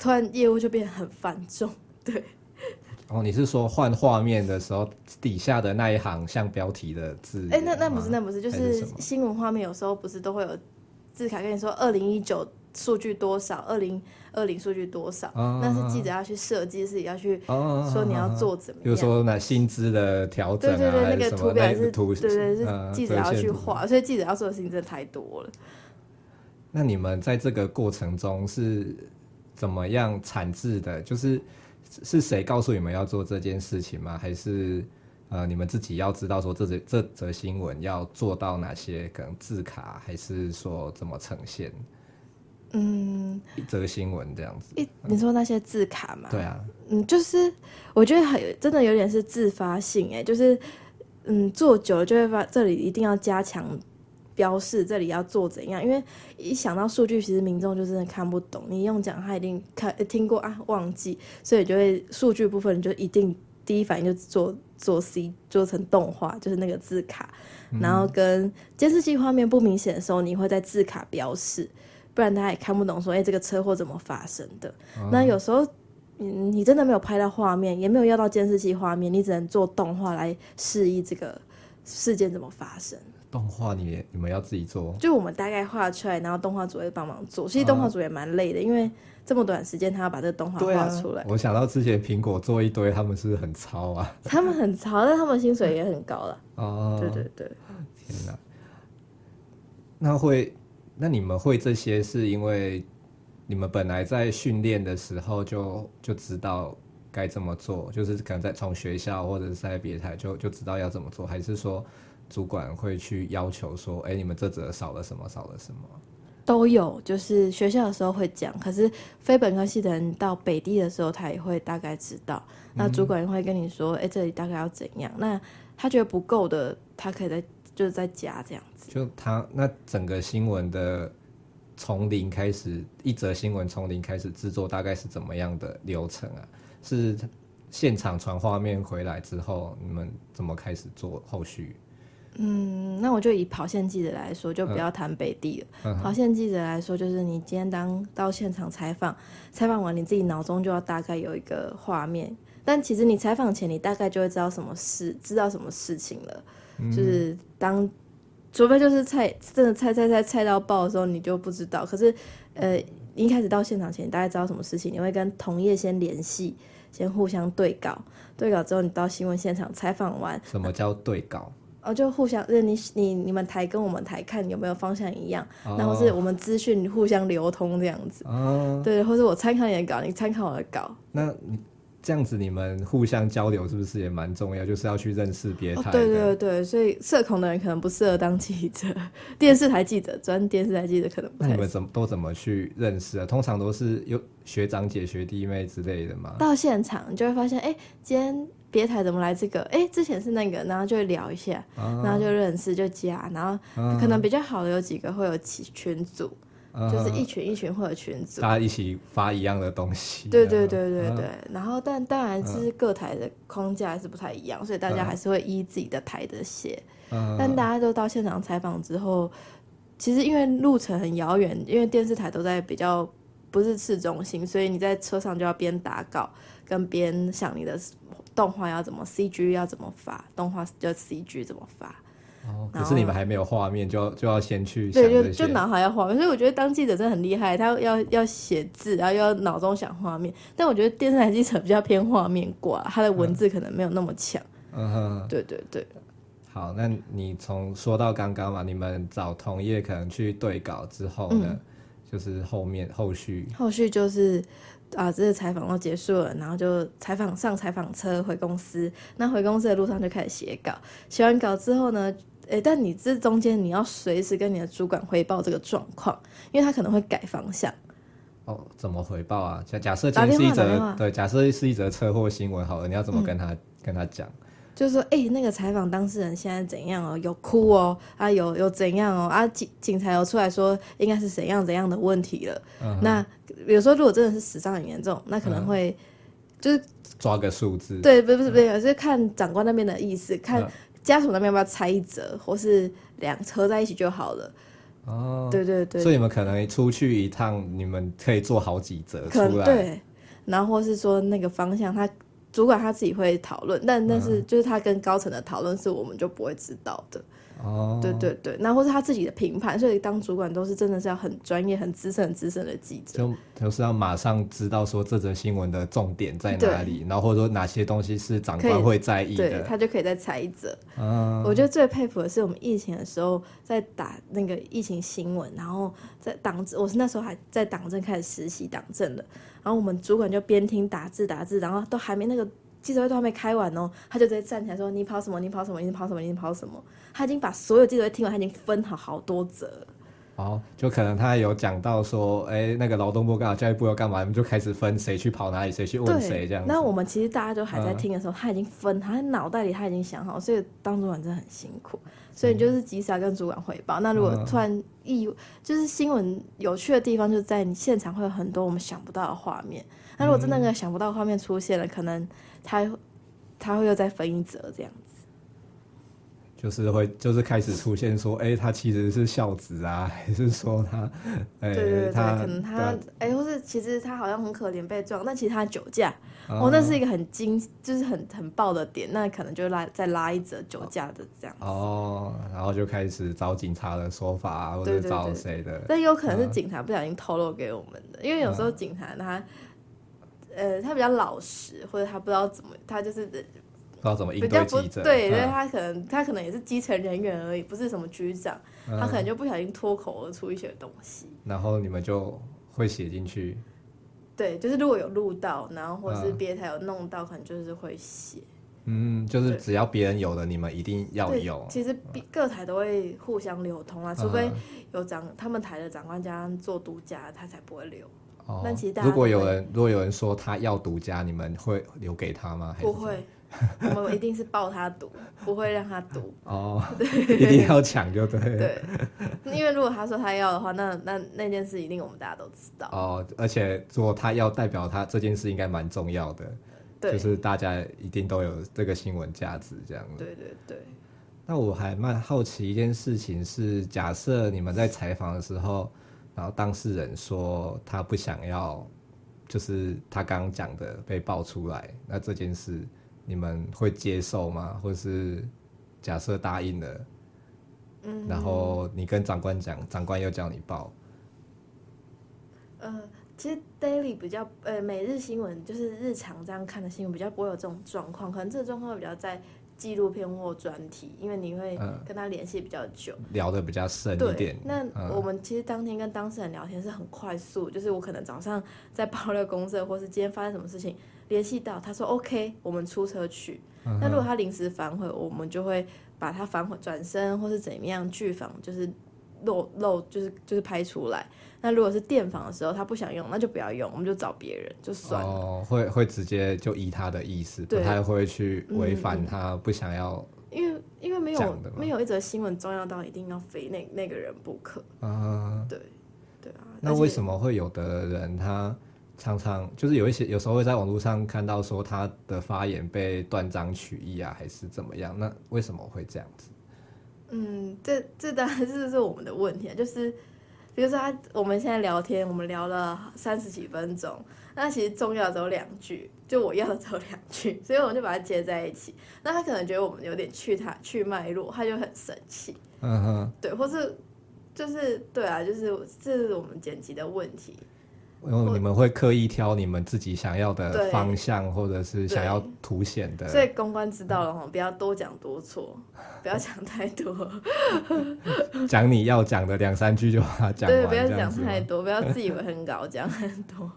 突然业务就变得很繁重。(laughs) 对。哦，你是说换画面的时候底下的那一行像标题的字？哎、欸，那那不是，那不是，就是新闻画面有时候不是都会有字卡跟你说二零一九数据多少，二零二零数据多少，哦、那是记者要去设计，是要去说你要做怎么样？比如说那薪资的调整、啊，对对对，那个图表是，图对，对对，是记者要去画，所以记者要做的事情真的太多了。那你们在这个过程中是怎么样产制的？就是。是谁告诉你们要做这件事情吗？还是呃你们自己要知道说这则这则新闻要做到哪些可能字卡，还是说怎么呈现？嗯，一则新闻这样子。一你说那些字卡吗？对啊。嗯，就是我觉得很真的有点是自发性哎，就是嗯做久了就会发这里一定要加强。标示这里要做怎样？因为一想到数据，其实民众就真的看不懂。你用讲，他一定看听过啊，忘记，所以就会数据部分你就一定第一反应就做做 C 做成动画，就是那个字卡。嗯、然后跟监视器画面不明显的时候，你会在字卡标示，不然他也看不懂说，哎，这个车祸怎么发生的？哦、那有时候你你真的没有拍到画面，也没有要到监视器画面，你只能做动画来示意这个事件怎么发生。动画你你们要自己做，就我们大概画出来，然后动画组会帮忙做。其实动画组也蛮累的，啊、因为这么短时间他要把这个动画画出来、啊。我想到之前苹果做一堆，他们是不是很糙啊？他们很糙，但他们薪水也很高了。哦，对对对。天哪！那会，那你们会这些是因为你们本来在训练的时候就就知道该这么做，就是可能在从学校或者是在别台就就知道要怎么做，还是说？主管会去要求说：“哎、欸，你们这则少了什么？少了什么？”都有，就是学校的时候会讲，可是非本科系的人到北地的时候，他也会大概知道。那主管会跟你说：“哎、这里大概要怎样？”那他觉得不够的，他可以再就是再加这样子。就他那整个新闻的从零开始，一则新闻从零开始制作，大概是怎么样的流程啊？是现场传画面回来之后，你们怎么开始做后续？嗯，那我就以跑线记者来说，就不要谈北地了。嗯、跑线记者来说，就是你今天当到现场采访，采访完你自己脑中就要大概有一个画面。但其实你采访前，你大概就会知道什么事，知道什么事情了。嗯、就是当，除非就是菜，真的菜菜菜菜到爆的时候，你就不知道。可是，呃，一开始到现场前，你大概知道什么事情，你会跟同业先联系，先互相对稿。对稿之后，你到新闻现场采访完。什么叫对稿？哦，就互相，你你你们台跟我们台看有没有方向一样，然后是我们资讯互相流通这样子。哦。对，或者我参考你的稿，你参考我的稿。那你。这样子你们互相交流是不是也蛮重要？就是要去认识别台、哦。对对对，所以社恐的人可能不适合当记者，(laughs) 电视台记者专电视台记者可能不。那你们怎么都怎么去认识啊？通常都是有学长姐、学弟妹之类的嘛？到现场你就会发现，哎，今天别台怎么来这个？哎，之前是那个，然后就会聊一下，啊、然后就认识就加，然后可能比较好的有几个会有起群组。就是一群一群或者群组，大家一起发一样的东西。对对对对对。然后，但当然是各台的框架还是不太一样，所以大家还是会依自己的台的写。但大家都到现场采访之后，其实因为路程很遥远，因为电视台都在比较不是市中心，所以你在车上就要边打稿，跟边想你的动画要怎么 CG 要怎么发，动画就 CG 怎么发。哦，可是你们还没有画面，就要就要先去对，就就脑海要画面，所以我觉得当记者真的很厉害，他要要写字，然后又要脑中想画面。但我觉得电视台记者比较偏画面挂，他的文字可能没有那么强。嗯哼，对对对。好，那你从说到刚刚嘛，你们找同业可能去对稿之后呢，嗯、就是后面后续后续就是啊，这个采访都结束了，然后就采访上采访车回公司。那回公司的路上就开始写稿，写完稿之后呢？哎，但你这中间你要随时跟你的主管汇报这个状况，因为他可能会改方向。哦，怎么回报啊？假假设今天是一则对，假设是一则车祸新闻好了，你要怎么跟他、嗯、跟他讲？就是说，哎，那个采访当事人现在怎样哦？有哭哦，啊，有有怎样哦？啊，警警察有出来说应该是怎样怎样的问题了。嗯、那比如说，如果真的是死伤很严重，那可能会、嗯、就是抓个数字。对，不是不是不是，嗯、是看长官那边的意思看。嗯家属那边要不要拆一折，或是两合在一起就好了？哦，对对对，所以你们可能出去一趟，你们可以做好几折出来。对，然后或是说那个方向，他主管他自己会讨论，但但是就是他跟高层的讨论是我们就不会知道的。哦，对对对，那或是他自己的评判，所以当主管都是真的是要很专业、很资深、很资深的记者，就就是要马上知道说这则新闻的重点在哪里，然后或者说哪些东西是长官会在意的，对，他就可以再裁一则。嗯，我觉得最佩服的是我们疫情的时候在打那个疫情新闻，然后在党政，我是那时候还在党政开始实习党政的，然后我们主管就边听打字打字，然后都还没那个。记者会都还没开完哦，他就直接站起来说：“你跑什么？你跑什么？你跑什么？你跑什么？”他已经把所有记者会听完，他已经分好好多则。哦，就可能他有讲到说：“哎、欸，那个劳动部干嘛，教育部要干嘛？”我们就开始分谁去跑哪里，谁去问谁这样。那我们其实大家都还在听的时候，嗯、他已经分，他脑袋里他已经想好，所以当主管真的很辛苦。所以你就是及时要跟主管汇报。嗯、那如果突然意，就是新闻有趣的地方，就在你现场会有很多我们想不到的画面。那如果真的那个想不到画面出现了，可能。他他会又再分一折这样子，就是会就是开始出现说，哎、欸，他其实是孝子啊，(laughs) 还是说他，哎、欸，对对对，他可能他，哎对，或是其实他好像很可怜被撞，但其实他酒驾，哦，哦，那是一个很惊，就是很很爆的点，那可能就拉再拉一则酒驾的这样子，哦，然后就开始找警察的说法啊，或者找谁的，但有可能是警察不小心透露给我们的，嗯、因为有时候警察他。呃，他比较老实，或者他不知道怎么，他就是不知道怎么应对记者。对，因为他可能他可能也是基层人员而已，不是什么局长，嗯、他可能就不小心脱口而出一些东西。然后你们就会写进去。对，就是如果有录到，然后或是别台有弄到，嗯、可能就是会写。嗯，就是只要别人有的，你们一定要有。其实各台都会互相流通啊，除非有长他们台的长官家做独家，他才不会留。但其实，如果有人如果有人说他要独家，你们会留给他吗？不会，我们一定是抱他独，不会让他独。(laughs) 哦，对，一定要抢就对。对，因为如果他说他要的话，那那那件事一定我们大家都知道。哦，而且如果他要代表他这件事，应该蛮重要的，对就是大家一定都有这个新闻价值这样。对对对。那我还蛮好奇一件事情是，假设你们在采访的时候，然后当事人说他不想要，就是他刚刚讲的被爆出来，那这件事你们会接受吗？或是假设答应了，嗯，然后你跟长官讲，长官又叫你报，呃，其实 daily 比较呃每日新闻就是日常这样看的新闻比较不会有这种状况，可能这个状况会比较在。纪录片或专题，因为你会跟他联系比较久，嗯、聊得比较深一点。那我们其实当天跟当事人聊天是很快速，就是我可能早上在爆料公社，或是今天发生什么事情，联系到他说 OK，我们出车去。嗯、那如果他临时反悔，我们就会把他反悔转身，或是怎么样拒访，就是漏漏，就是就是拍出来。那如果是电访的时候，他不想用，那就不要用，我们就找别人就算了。哦，会会直接就依他的意思，不太会去违反他不想要。因为因为没有没有一则新闻重要到一定要非那那个人不可。啊，对对啊。那为什么会有的人他常常就是有一些有时候会在网络上看到说他的发言被断章取义啊，还是怎么样？那为什么会这样子？嗯，这这当然是是我们的问题啊，就是。比如说他，我们现在聊天，我们聊了三十几分钟，那其实重要的只有两句，就我要的只有两句，所以我们就把它接在一起。那他可能觉得我们有点去他去脉络，他就很生气。嗯哼，对，或是就是对啊，就是这是我们剪辑的问题。然后你们会刻意挑你们自己想要的方向，或者是想要凸显的。所以公关知道了哈，不要多讲多错，(laughs) 不要讲太多。讲你要讲的两三句就把它讲完。对，不要讲太多，不要自以为很高，讲很多。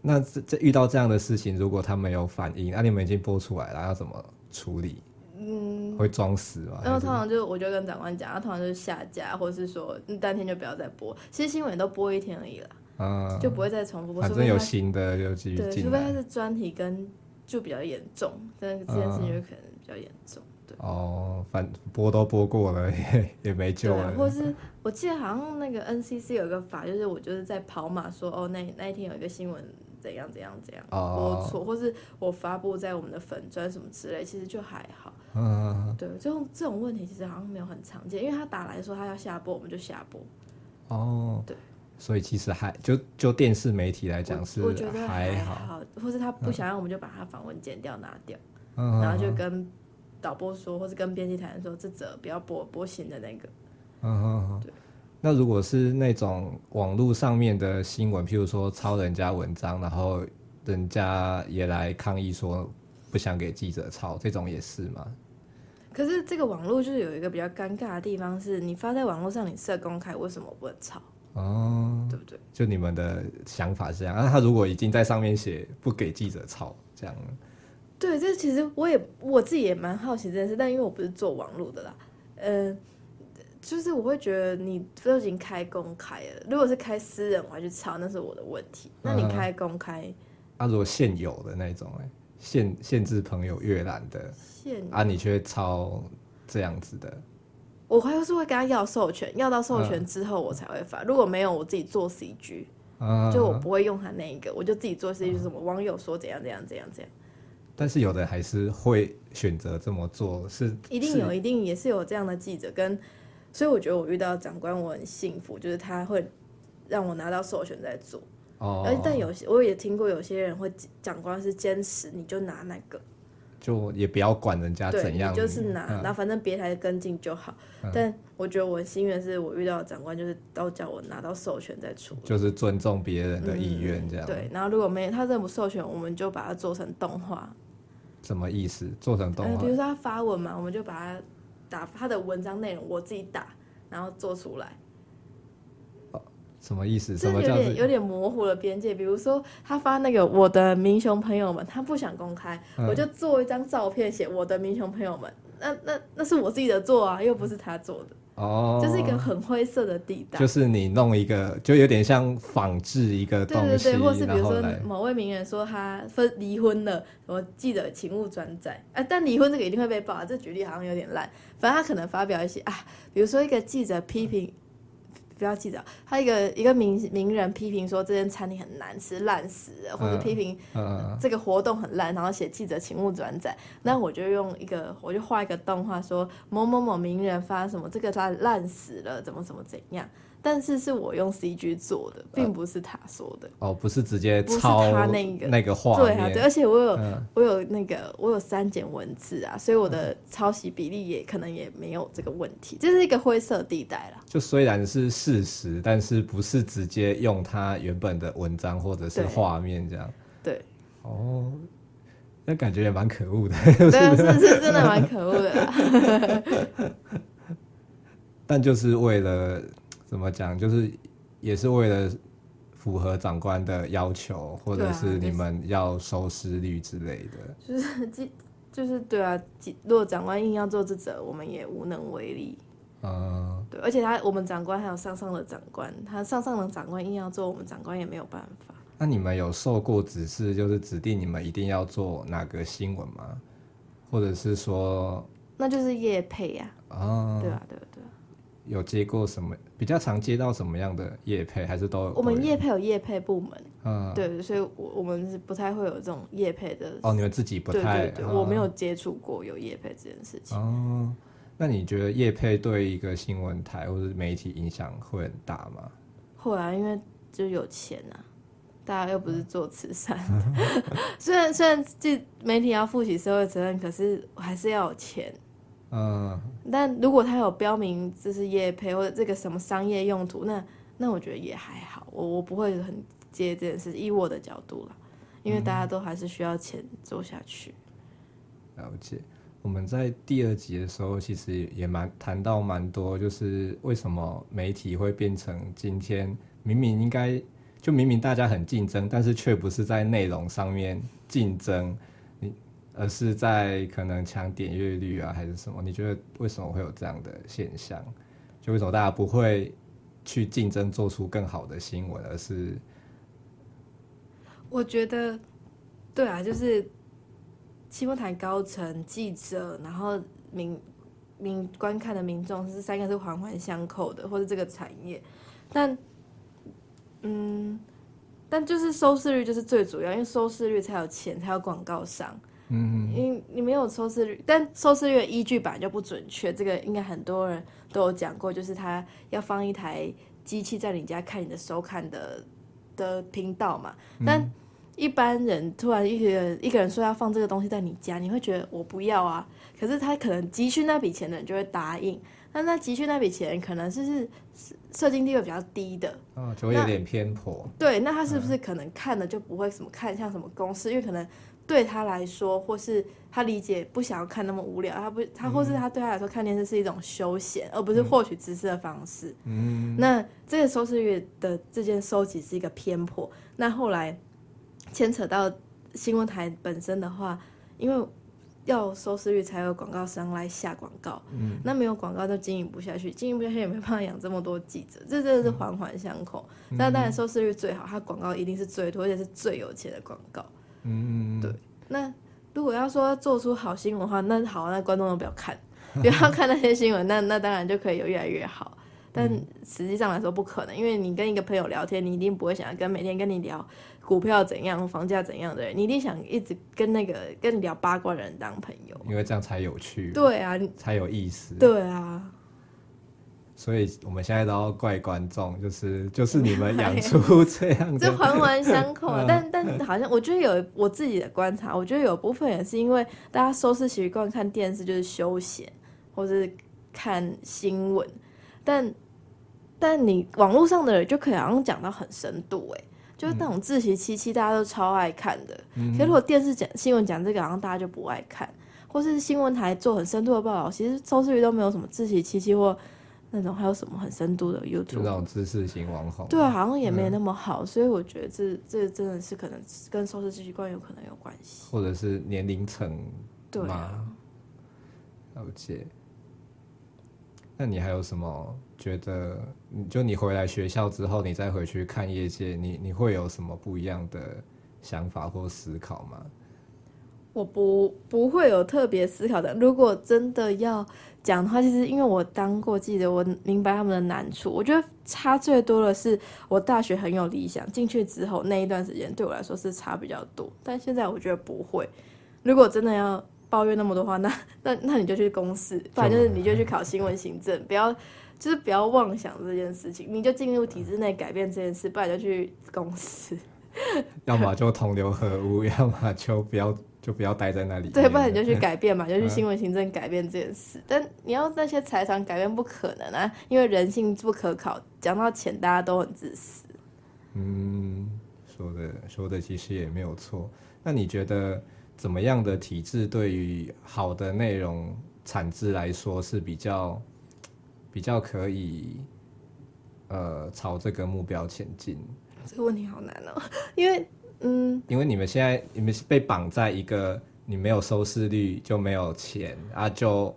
那这这遇到这样的事情，如果他没有反应，那、啊、你们已经播出来了，要怎么处理？嗯，会装死吗？然后通常就我就跟长官讲，他通常就是下架，或者是说当天就不要再播。其实新闻都播一天而已了。啊，就不会再重复。反正有新的就继续。对，除非他是专题跟就比较严重，但这件事情就可能比较严重。对。哦，反播都播过了，(laughs) 也也没救了。或是我记得好像那个 NCC 有一个法，就是我就是在跑马说哦，那那一天有一个新闻怎样怎样怎样播错，或是我发布在我们的粉专什么之类，其实就还好。嗯。对，这种这种问题其实好像没有很常见，因为他打来说他要下播，我们就下播。哦。对。所以其实还就就电视媒体来讲是还好，好，或是他不想让，我们就把他访问剪掉拿掉，嗯、然后就跟导播说，或是跟编辑台人说，这则不要播播新的那个。嗯嗯对。那如果是那种网络上面的新闻，譬如说抄人家文章，然后人家也来抗议说不想给记者抄，这种也是吗？可是这个网络就是有一个比较尴尬的地方，是你发在网络上，你设公开，为什么不能抄？哦，对不对？就你们的想法是这样。那、啊、他如果已经在上面写不给记者抄，这样？对，这其实我也我自己也蛮好奇这件事，但因为我不是做网络的啦，嗯、呃，就是我会觉得你都已经开公开了，如果是开私人，我还去抄，那是我的问题。那你开公开，嗯、啊，如果现有的那种，哎，限限制朋友阅览的，限啊，你却抄这样子的。我还是会跟他要授权，要到授权之后我才会发。嗯、如果没有，我自己做 CG，、嗯、就我不会用他那一个，我就自己做 CG，什么网友说怎样怎样怎样怎样。但是有的还是会选择这么做，是一定有，一定也是有这样的记者跟，所以我觉得我遇到长官我很幸福，就是他会让我拿到授权再做。哦，而但有些我也听过有些人会长官是坚持你就拿那个。就也不要管人家怎样，就是拿，然后反正别台跟进就好。但我觉得我幸运的是，我遇到的长官就是都叫我拿到授权再出，就是尊重别人的意愿这样。对，然后如果没他认不授权，我们就把它做成动画。什么意思？做成动画？比如说他发文嘛，我们就把它打他的文章内容，我自己打，然后做出来。什么意思？什么有点有点模糊的边界。比如说，他发那个我的民雄朋友们，他不想公开，嗯、我就做一张照片，写我的民雄朋友们。那那那是我自己的做啊，又不是他做的。哦，就是一个很灰色的地带。就是你弄一个，就有点像仿制一个东西。对对对，或是比如说某位名人说他分离婚了，我记得请勿转载。哎，但离婚这个一定会被爆，这举例好像有点烂。反正他可能发表一些啊，比如说一个记者批评。不要记者，他一个一个名名人批评说这间餐厅很难吃，烂死了，或者批评这个活动很烂，然后写记者请勿转载。那我就用一个，我就画一个动画说某某某名人发什么这个他烂死了，怎么怎么怎样。但是是我用 CG 做的，并不是他说的。哦，不是直接抄他那个那个画对啊，对，而且我有、嗯、我有那个我有删减文字啊，所以我的抄袭比例也可能也没有这个问题，这是一个灰色地带啦。就虽然是事实，但是不是直接用他原本的文章或者是画面这样。对。对哦，那感觉也蛮可恶的。对，(laughs) 是是真的蛮可恶的。(laughs) 但就是为了。怎么讲？就是也是为了符合长官的要求，或者是你们要收视率之类的。就是，就是对啊。如果长官硬要做这则，我们也无能为力。嗯，对。而且他，我们长官还有上上的长官，他上上的长官硬要做，我们长官也没有办法。那你们有受过指示，就是指定你们一定要做哪个新闻吗？或者是说，那就是业配呀。啊，对啊，对啊，对啊。有接过什么比较常接到什么样的业配，还是都有？我们业配有业配部门，嗯，对，所以我我们是不太会有这种业配的。哦，你们自己不太，对对对，我没有接触过有业配这件事情。哦，那你觉得业配对一个新闻台或者媒体影响会很大吗？会啊，因为就有钱啊，大家又不是做慈善，(laughs) 虽然虽然这媒体要负起社会责任，可是还是要有钱。嗯，但如果它有标明这是业配或者这个什么商业用途，那那我觉得也还好，我我不会很介意这件事，以我的角度啦，因为大家都还是需要钱做下去。嗯，了解，我们在第二集的时候其实也蛮谈到蛮多，就是为什么媒体会变成今天明明应该就明明大家很竞争，但是却不是在内容上面竞争。而是在可能抢点阅率啊，还是什么？你觉得为什么会有这样的现象？就为什么大家不会去竞争，做出更好的新闻，而是？我觉得，对啊，就是新闻台高层、记者，然后民民观看的民众，是三个是环环相扣的，或者这个产业。但，嗯，但就是收视率就是最主要，因为收视率才有钱，才有广告商。嗯，因你没有收视率，但收视率的依据本来就不准确，这个应该很多人都有讲过，就是他要放一台机器在你家看你的收看的的频道嘛。但一般人突然一个人一个人说要放这个东西在你家，你会觉得我不要啊。可是他可能急需那笔钱的人就会答应，那那急需那笔钱可能是是社经地位比较低的，哦，就会有点偏颇。对，那他是不是可能看的就不会什么看像什么公司，因为可能。对他来说，或是他理解不想要看那么无聊，他不他或是他对他来说看电视是一种休闲，而不是获取知识的方式。嗯，那这个收视率的这件收集是一个偏颇。那后来牵扯到新闻台本身的话，因为要收视率才有广告商来下广告，嗯，那没有广告就经营不下去，经营不下去也没办法养这么多记者，这真的是环环相扣。那当然收视率最好，它广告一定是最多，而且是最有钱的广告。嗯，对。那如果要说要做出好新闻的话，那好，那观众都不要看，(laughs) 不要看那些新闻，那那当然就可以有越来越好。但实际上来说不可能，因为你跟一个朋友聊天，你一定不会想要跟每天跟你聊股票怎样、房价怎样的人，你一定想一直跟那个跟你聊八卦的人当朋友，因为这样才有趣。对啊，才有意思。对啊。所以我们现在都要怪观众，就是就是你们养出 (laughs) 这样子，这环环相扣。(laughs) 但但好像我觉得有我自己的观察，我觉得有部分也是因为大家收视习惯看电视就是休闲，或是看新闻。但但你网络上的人就可以好像讲到很深度，哎，就是那种自习七七大家都超爱看的。嗯、可是如果电视讲新闻讲这个，好像大家就不爱看，或是新闻台做很深度的报道，其实收视率都没有什么自习七七或。那种还有什么很深度的 YouTube？那种知识型网红，对啊，好像也没那么好，嗯、所以我觉得这这真的是可能跟收视习惯有可能有关系，或者是年龄层对啊，了解。那你还有什么觉得？就你回来学校之后，你再回去看业界，你你会有什么不一样的想法或思考吗？我不不会有特别思考的。如果真的要讲的话，其实因为我当过记者，我明白他们的难处。我觉得差最多的是，我大学很有理想，进去之后那一段时间对我来说是差比较多。但现在我觉得不会。如果真的要抱怨那么多话，那 (laughs) 那那你就去公司，不然就是你就去考新闻行政，不要就是不要妄想这件事情，你就进入体制内改变这件事，不然就去公司。(laughs) 要么就同流合污，要么就不要。就不要待在那里。对，不然你就去改变嘛，(laughs) 就去新闻行政改变这件事。嗯、但你要那些财产改变不可能啊，因为人性不可考。讲到钱，大家都很自私。嗯，说的说的其实也没有错。那你觉得怎么样的体制对于好的内容产制来说是比较比较可以呃朝这个目标前进？这个问题好难哦，(laughs) 因为。嗯，因为你们现在你们是被绑在一个你没有收视率就没有钱啊，就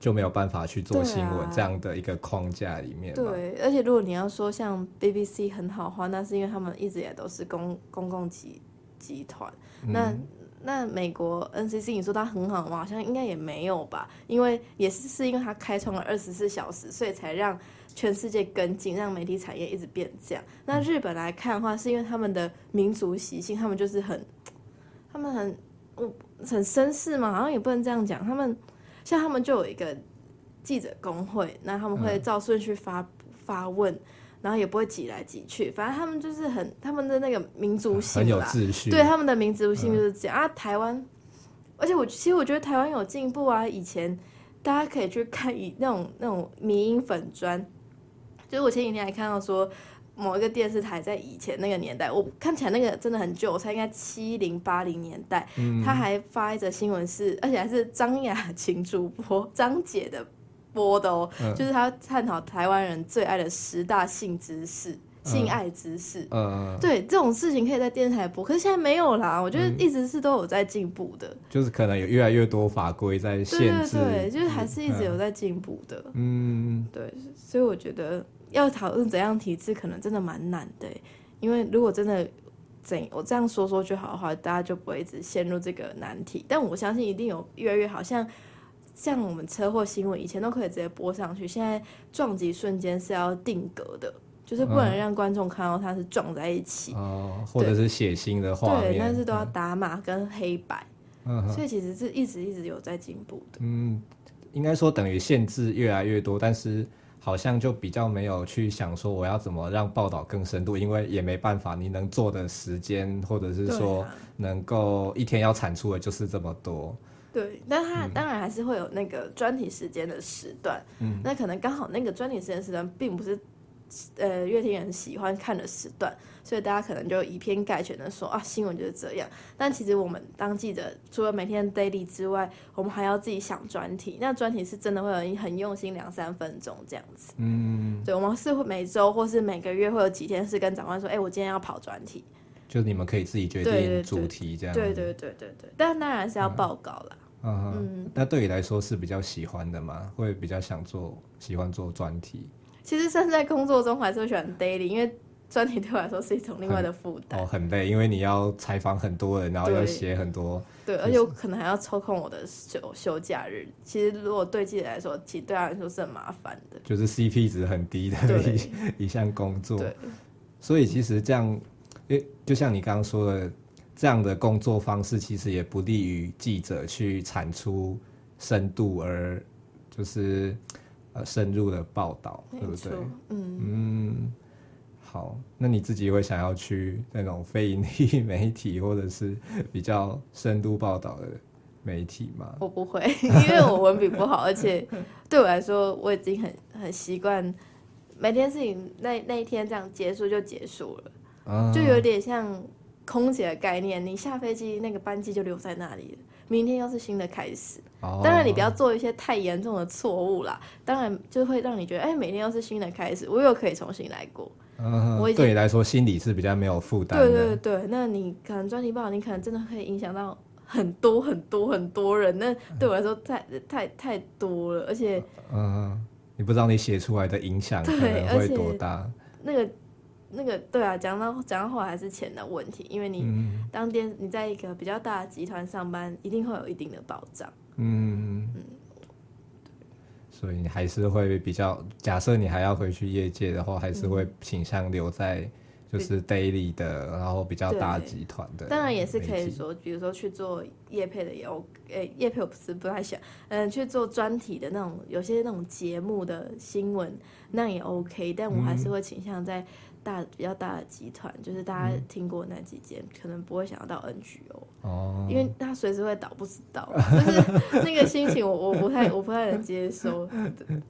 就没有办法去做新闻这样的一个框架里面。对，而且如果你要说像 BBC 很好的话，那是因为他们一直也都是公公共集集团。那、嗯、那美国 NCC 你说它很好吗？好像应该也没有吧，因为也是是因为它开创了二十四小时，所以才让。全世界跟进，让媒体产业一直变这样。那日本来看的话，是因为他们的民族习性，他们就是很，他们很，我很绅士嘛，好像也不能这样讲。他们像他们就有一个记者工会，那他们会照顺序发、嗯、发问，然后也不会挤来挤去，反正他们就是很他们的那个民族性，很有秩序。对，他们的民族性就是这样、嗯、啊。台湾，而且我其实我觉得台湾有进步啊。以前大家可以去看以那种那种迷因粉专。就是我前几天还看到说，某一个电视台在以前那个年代，我看起来那个真的很旧，我猜应该七零八零年代，嗯、他还发一则新闻是，而且还是张雅琴主播张姐的播的哦，嗯、就是他探讨台湾人最爱的十大性知识、性爱知识。嗯，对，这种事情可以在电视台播，可是现在没有啦。我觉得一直是都有在进步的、嗯，就是可能有越来越多法规在限制，对对对，就是还是一直有在进步的。嗯，对，所以我觉得。要讨论怎样体制，可能真的蛮难的。因为如果真的怎我这样说说就好的话，大家就不会一直陷入这个难题。但我相信一定有越来越好，像像我们车祸新闻以前都可以直接播上去，现在撞击瞬间是要定格的，就是不能让观众看到它是撞在一起，哦，或者是血腥的画面，对，但是都要打码跟黑白，嗯，所以其实是一直一直有在进步的。嗯，应该说等于限制越来越多，但是。好像就比较没有去想说我要怎么让报道更深度，因为也没办法，你能做的时间或者是说能够一天要产出的就是这么多。对，但他当然还是会有那个专题时间的时段，嗯，那可能刚好那个专题时间时段并不是。呃，乐听人喜欢看的时段，所以大家可能就以偏概全的说啊，新闻就是这样。但其实我们当记者，除了每天 daily 之外，我们还要自己想专题。那专题是真的会有很用心两三分钟这样子。嗯，对，我们是会每周或是每个月会有几天是跟长官说，哎、欸，我今天要跑专题。就你们可以自己决定主题这样。对对对对对，但当然是要报告啦。嗯嗯，那对你来说是比较喜欢的吗？会比较想做，喜欢做专题？其实现在工作中还是会喜欢 daily，因为专题对我来说是一种另外的负担。哦，很累，因为你要采访很多人，然后要写很多。对，对，而且我可能还要抽空我的休休假日。其实如果对记者来说，其实对他来说是很麻烦的。就是 CP 值很低的一 (laughs) 一项工作。对。所以其实这样，诶，就像你刚刚说的，这样的工作方式其实也不利于记者去产出深度而就是。呃，深入的报道，对不对？嗯嗯，好，那你自己会想要去那种非盈利媒体，或者是比较深度报道的媒体吗？我不会，(laughs) 因为我文笔不好，而且对我来说，我已经很 (laughs) 很习惯每天事情那那一天这样结束就结束了，啊、就有点像空姐的概念，你下飞机那个班机就留在那里了。明天又是新的开始，当然你不要做一些太严重的错误啦。当然就会让你觉得，哎，每天又是新的开始，我又可以重新来过。嗯，我对你来说心理是比较没有负担。对对对，那你可能专题报道，你可能真的可以影响到很多很多很多人。那对我来说太太太多了，而且，嗯，你不知道你写出来的影响可能会多大。那个那个对啊，讲到讲到后来还是钱的问题，因为你当电你在一个比较大的集团上班，一定会有一定的保障。嗯嗯，所以你还是会比较，假设你还要回去业界的话，还是会倾向留在。就是 daily 的，然后比较大集团的，当然也是可以说，比如说去做业配的也 OK，诶，业配我不是不太想，嗯，去做专题的那种，有些那种节目的新闻，那也 OK，但我还是会倾向在。大比较大的集团，就是大家听过那几间，嗯、可能不会想要到 NGO 哦，因为他随时会倒，不知道，(laughs) 就是那个心情我，我我不太我不太能接受，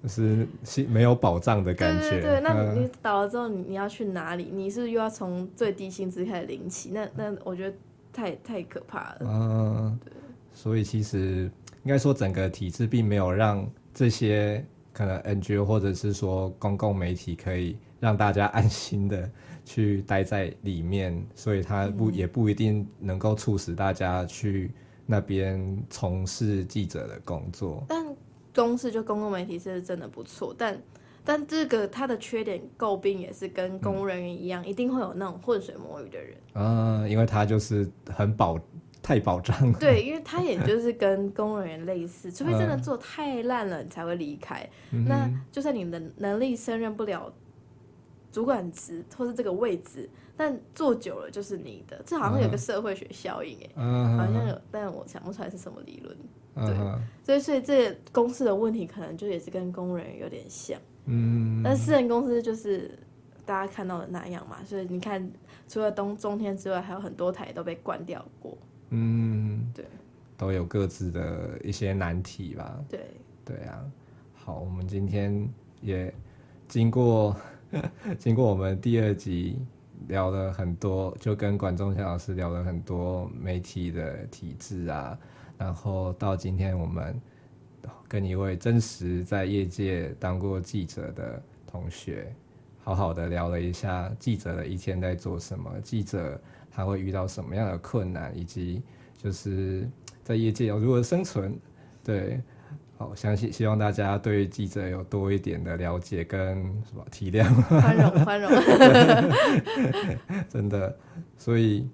就 (laughs) 是心没有保障的感觉。对对对，那你倒了之后，你你要去哪里？你是又要从最低薪资开始领起？那那我觉得太太可怕了。嗯，对。所以其实应该说，整个体制并没有让这些可能 NGO 或者是说公共媒体可以。让大家安心的去待在里面，所以他不、嗯、也不一定能够促使大家去那边从事记者的工作。但公司就公共媒体是真的不错，但但这个他的缺点诟病也是跟公务人员一样，嗯、一定会有那种浑水摸鱼的人。嗯，因为他就是很保太保障了。对，因为他也就是跟公务人员类似，(laughs) 除非真的做太烂了，你才会离开。嗯、那就算你的能力胜任不了。主管职或是这个位置，但做久了就是你的，这好像有个社会学效应哎，uh huh. 好像有，但我想不出来是什么理论。对，uh. 所以所以这个公司的问题可能就也是跟工人有点像。嗯、uh，huh. 但私人公司就是大家看到的那样嘛，所以你看，除了冬中天之外，还有很多台都被关掉过。嗯、uh，huh. 对，都有各自的一些难题吧。对，对啊。好，我们今天也经过。(laughs) 经过我们第二集聊了很多，就跟管仲祥老师聊了很多媒体的体制啊，然后到今天我们跟一位真实在业界当过记者的同学，好好的聊了一下记者的一天在做什么，记者他会遇到什么样的困难，以及就是在业界要如何生存，对。好，相信希望大家对记者有多一点的了解跟什么体谅、宽容、宽容，(laughs) 真的。所以，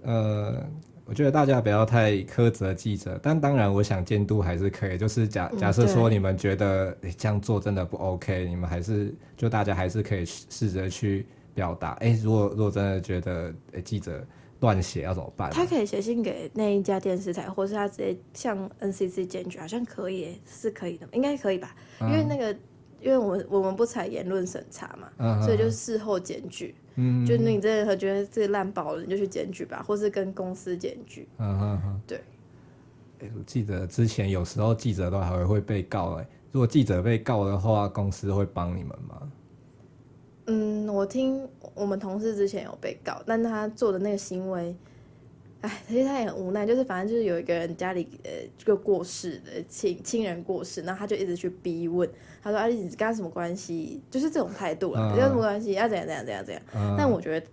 呃，我觉得大家不要太苛责记者，但当然，我想监督还是可以。就是假假设说你们觉得、嗯欸、这样做真的不 OK，你们还是就大家还是可以试着去表达。哎、欸，如果如果真的觉得、欸、记者。乱写要怎么办？他可以写信给那一家电视台，或是他直接向 NCC 检举，好像可以，是可以的，应该可以吧？嗯、因为那个，因为我们我们不采言论审查嘛，嗯、所以就事后检举。嗯，就你真的觉得这烂爆了，你就去检举吧，或是跟公司检举。嗯嗯嗯，对。哎、欸，我记得之前有时候记者都还会被告、欸，哎，如果记者被告的话，公司会帮你们吗？嗯，我听我们同事之前有被告，但他做的那个行为，哎，其实他也很无奈，就是反正就是有一个人家里呃就过世的亲亲人过世，然后他就一直去逼问，他说啊，你跟他什么关系？就是这种态度了，有、uh, 什么关系？要怎样怎样怎样怎样？Uh, 但我觉得，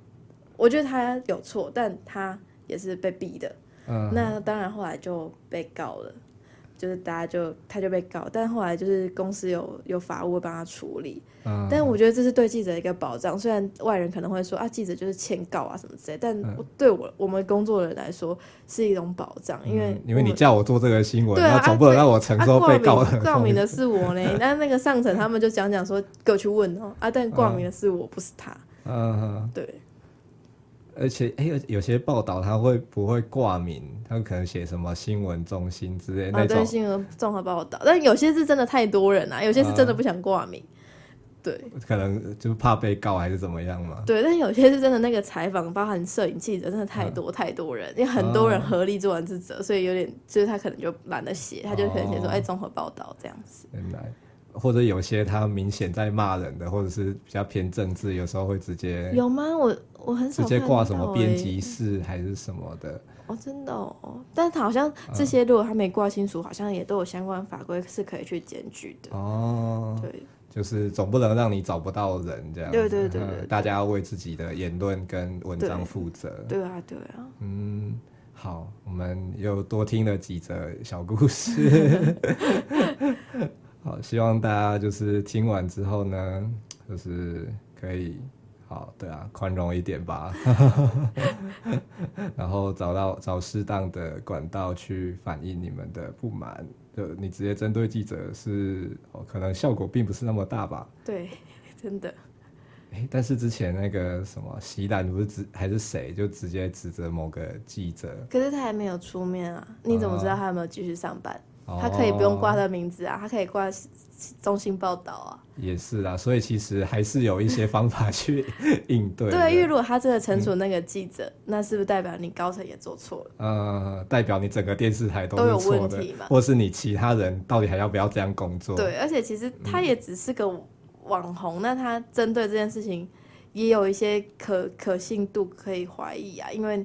我觉得他有错，但他也是被逼的。Uh, 那当然后来就被告了。就是大家就他就被告，但后来就是公司有有法务会帮他处理。嗯，但我觉得这是对记者的一个保障。虽然外人可能会说啊，记者就是欠告啊什么之类，但对我我们工作的人来说是一种保障，因为因为你叫我做这个新闻，那总不能让我承受被告的。告名的是我 (laughs) 呢，那那个上层他们就讲讲说，给我去问哦啊，但挂名的是我，不是他。嗯，对。而且，哎、欸，有些报道他会不会挂名？他可能写什么新闻中心之类的那种。对，新闻综合报道。但有些是真的太多人啊，有些是真的不想挂名。嗯、对，可能就怕被告还是怎么样嘛。对，但有些是真的，那个采访包含摄影记者，真的太多、嗯、太多人，因为很多人合力做完这则，所以有点就是他可能就懒得写，他就可能写说，哎、哦，综合报道这样子。原来。或者有些他明显在骂人的，或者是比较偏政治，有时候会直接有吗？我我很少直接挂什么编辑室还是什么的哦，真的哦。但是好像这些如果他没挂清楚，嗯、好像也都有相关法规是可以去检举的哦。对，就是总不能让你找不到人这样。对对对，对，大家要为自己的言论跟文章负责。對，对啊，对啊。嗯，好，我们又多听了几则小故事。(laughs) 好，希望大家就是听完之后呢，就是可以好，对啊，宽容一点吧，(laughs) 然后找到找适当的管道去反映你们的不满。就你直接针对记者是，哦，可能效果并不是那么大吧？对，真的。欸、但是之前那个什么席兰不是指还是谁就直接指责某个记者，可是他还没有出面啊，你怎么知道他有没有继续上班？哦、他可以不用挂他的名字啊，他可以挂中心报道啊。也是啊，所以其实还是有一些方法去应对。对，因为如果他真的惩处那个记者，嗯、那是不是代表你高层也做错了？呃，代表你整个电视台都，都有问题嘛？或是你其他人到底还要不要这样工作？对，而且其实他也只是个。嗯网红，那他针对这件事情也有一些可可信度可以怀疑啊，因为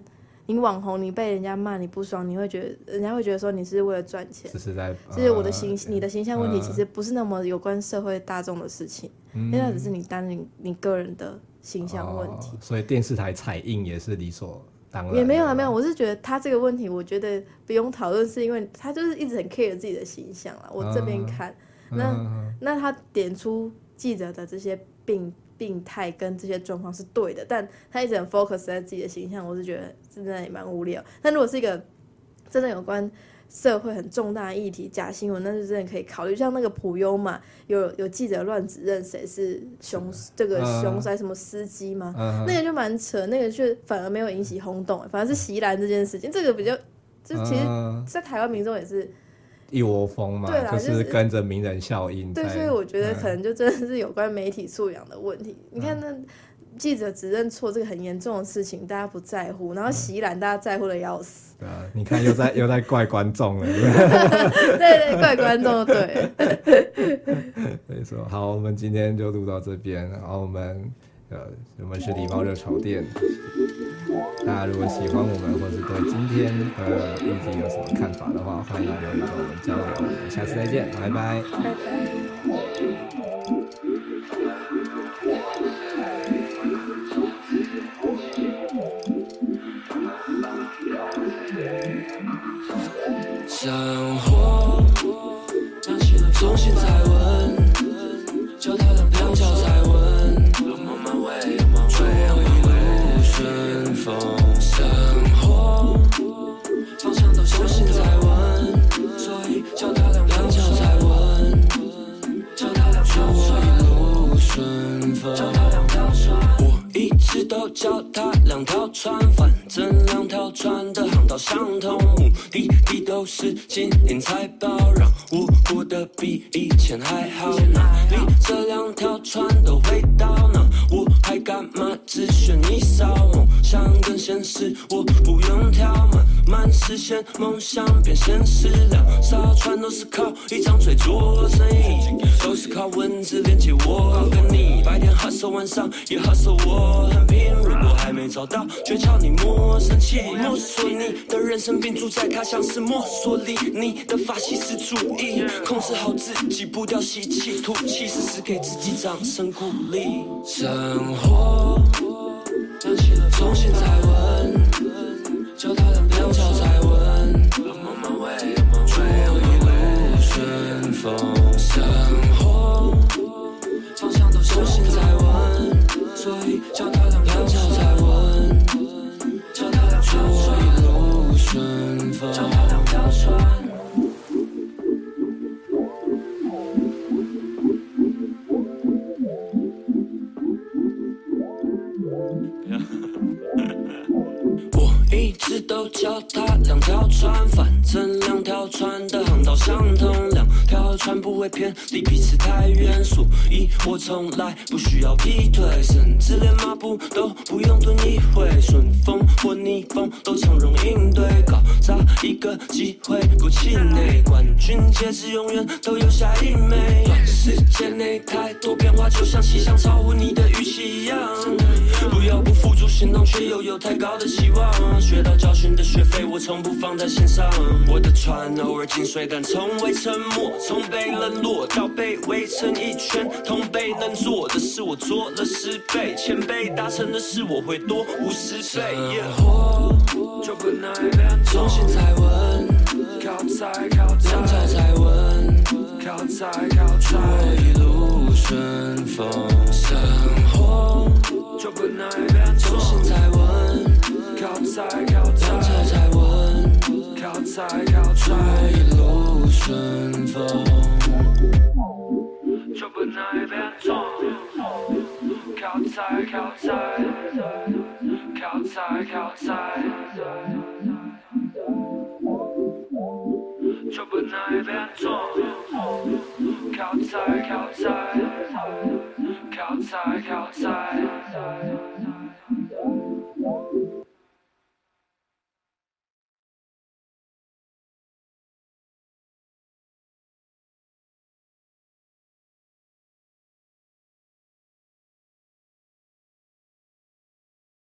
你网红，你被人家骂你不爽，你会觉得人家会觉得说你是为了赚钱，只是在，其实我的形、呃、你的形象问题其实不是那么有关社会大众的事情，嗯、因为那只是你单你你个人的形象问题。哦、所以电视台采印也是理所当然。也没有啊，没有，我是觉得他这个问题，我觉得不用讨论，是因为他就是一直很 care 自己的形象啊。我这边看，呃、那、呃、那他点出。记者的这些病病态跟这些状况是对的，但他一直很 focus 在自己的形象，我是觉得真的也蛮无聊。但如果是一个真的有关社会很重大议题假新闻，那就真的可以考虑。像那个普悠嘛，有有记者乱指认谁是凶是这个凶手，什么司机吗？嗯、那个就蛮扯，那个就反而没有引起轰动，反而是席兰这件事情，这个比较就其实，在台湾民众也是。一窝蜂嘛，啦就是跟着名人效应。对，所以我觉得可能就真的是有关媒体素养的问题。嗯、你看那记者指认错这个很严重的事情，大家不在乎，然后席兰大家在乎的要死。对啊，你看又在又在怪观众了。(laughs) 对，对对，怪观众对。所以说，好，我们今天就录到这边，然后我们。呃，我们是礼貌热潮店。大家如果喜欢我们，或是对今天的议题有什么看法的话，欢迎留言跟我们交流。我们下次再见，拜拜。生，并住在他乡是墨索里尼的法西斯主义，控制好自己不掉，吸气吐气，时时给自己掌声鼓励。生活都脚踏两条船，反正两条船的航道相同，两条船不会偏离彼此太远，所以我从来不需要劈腿，甚至连马步都不用蹲一会，顺风或逆风都从容应对，搞砸一个机会，鼓气内冠军戒指永远都有下一枚，短时间内太多变化，就像气象超乎你的预期一样，不要不付诸行动却又有太高的期望，学到教训。的学费我从不放在心上，我的船偶尔进水，但从未沉没。从被冷落到被围成一圈，同辈能做的事我做了十倍，前辈达成的事我会多五十倍。生活就不能重新再问，靠在靠在，两脚再问，靠在靠在，一路顺风。就不耐烦错。重新再问，靠猜靠猜，两脚再问，靠猜靠猜，一路顺风。就不耐烦，总靠猜靠猜，靠猜靠猜。outside, outside. outside.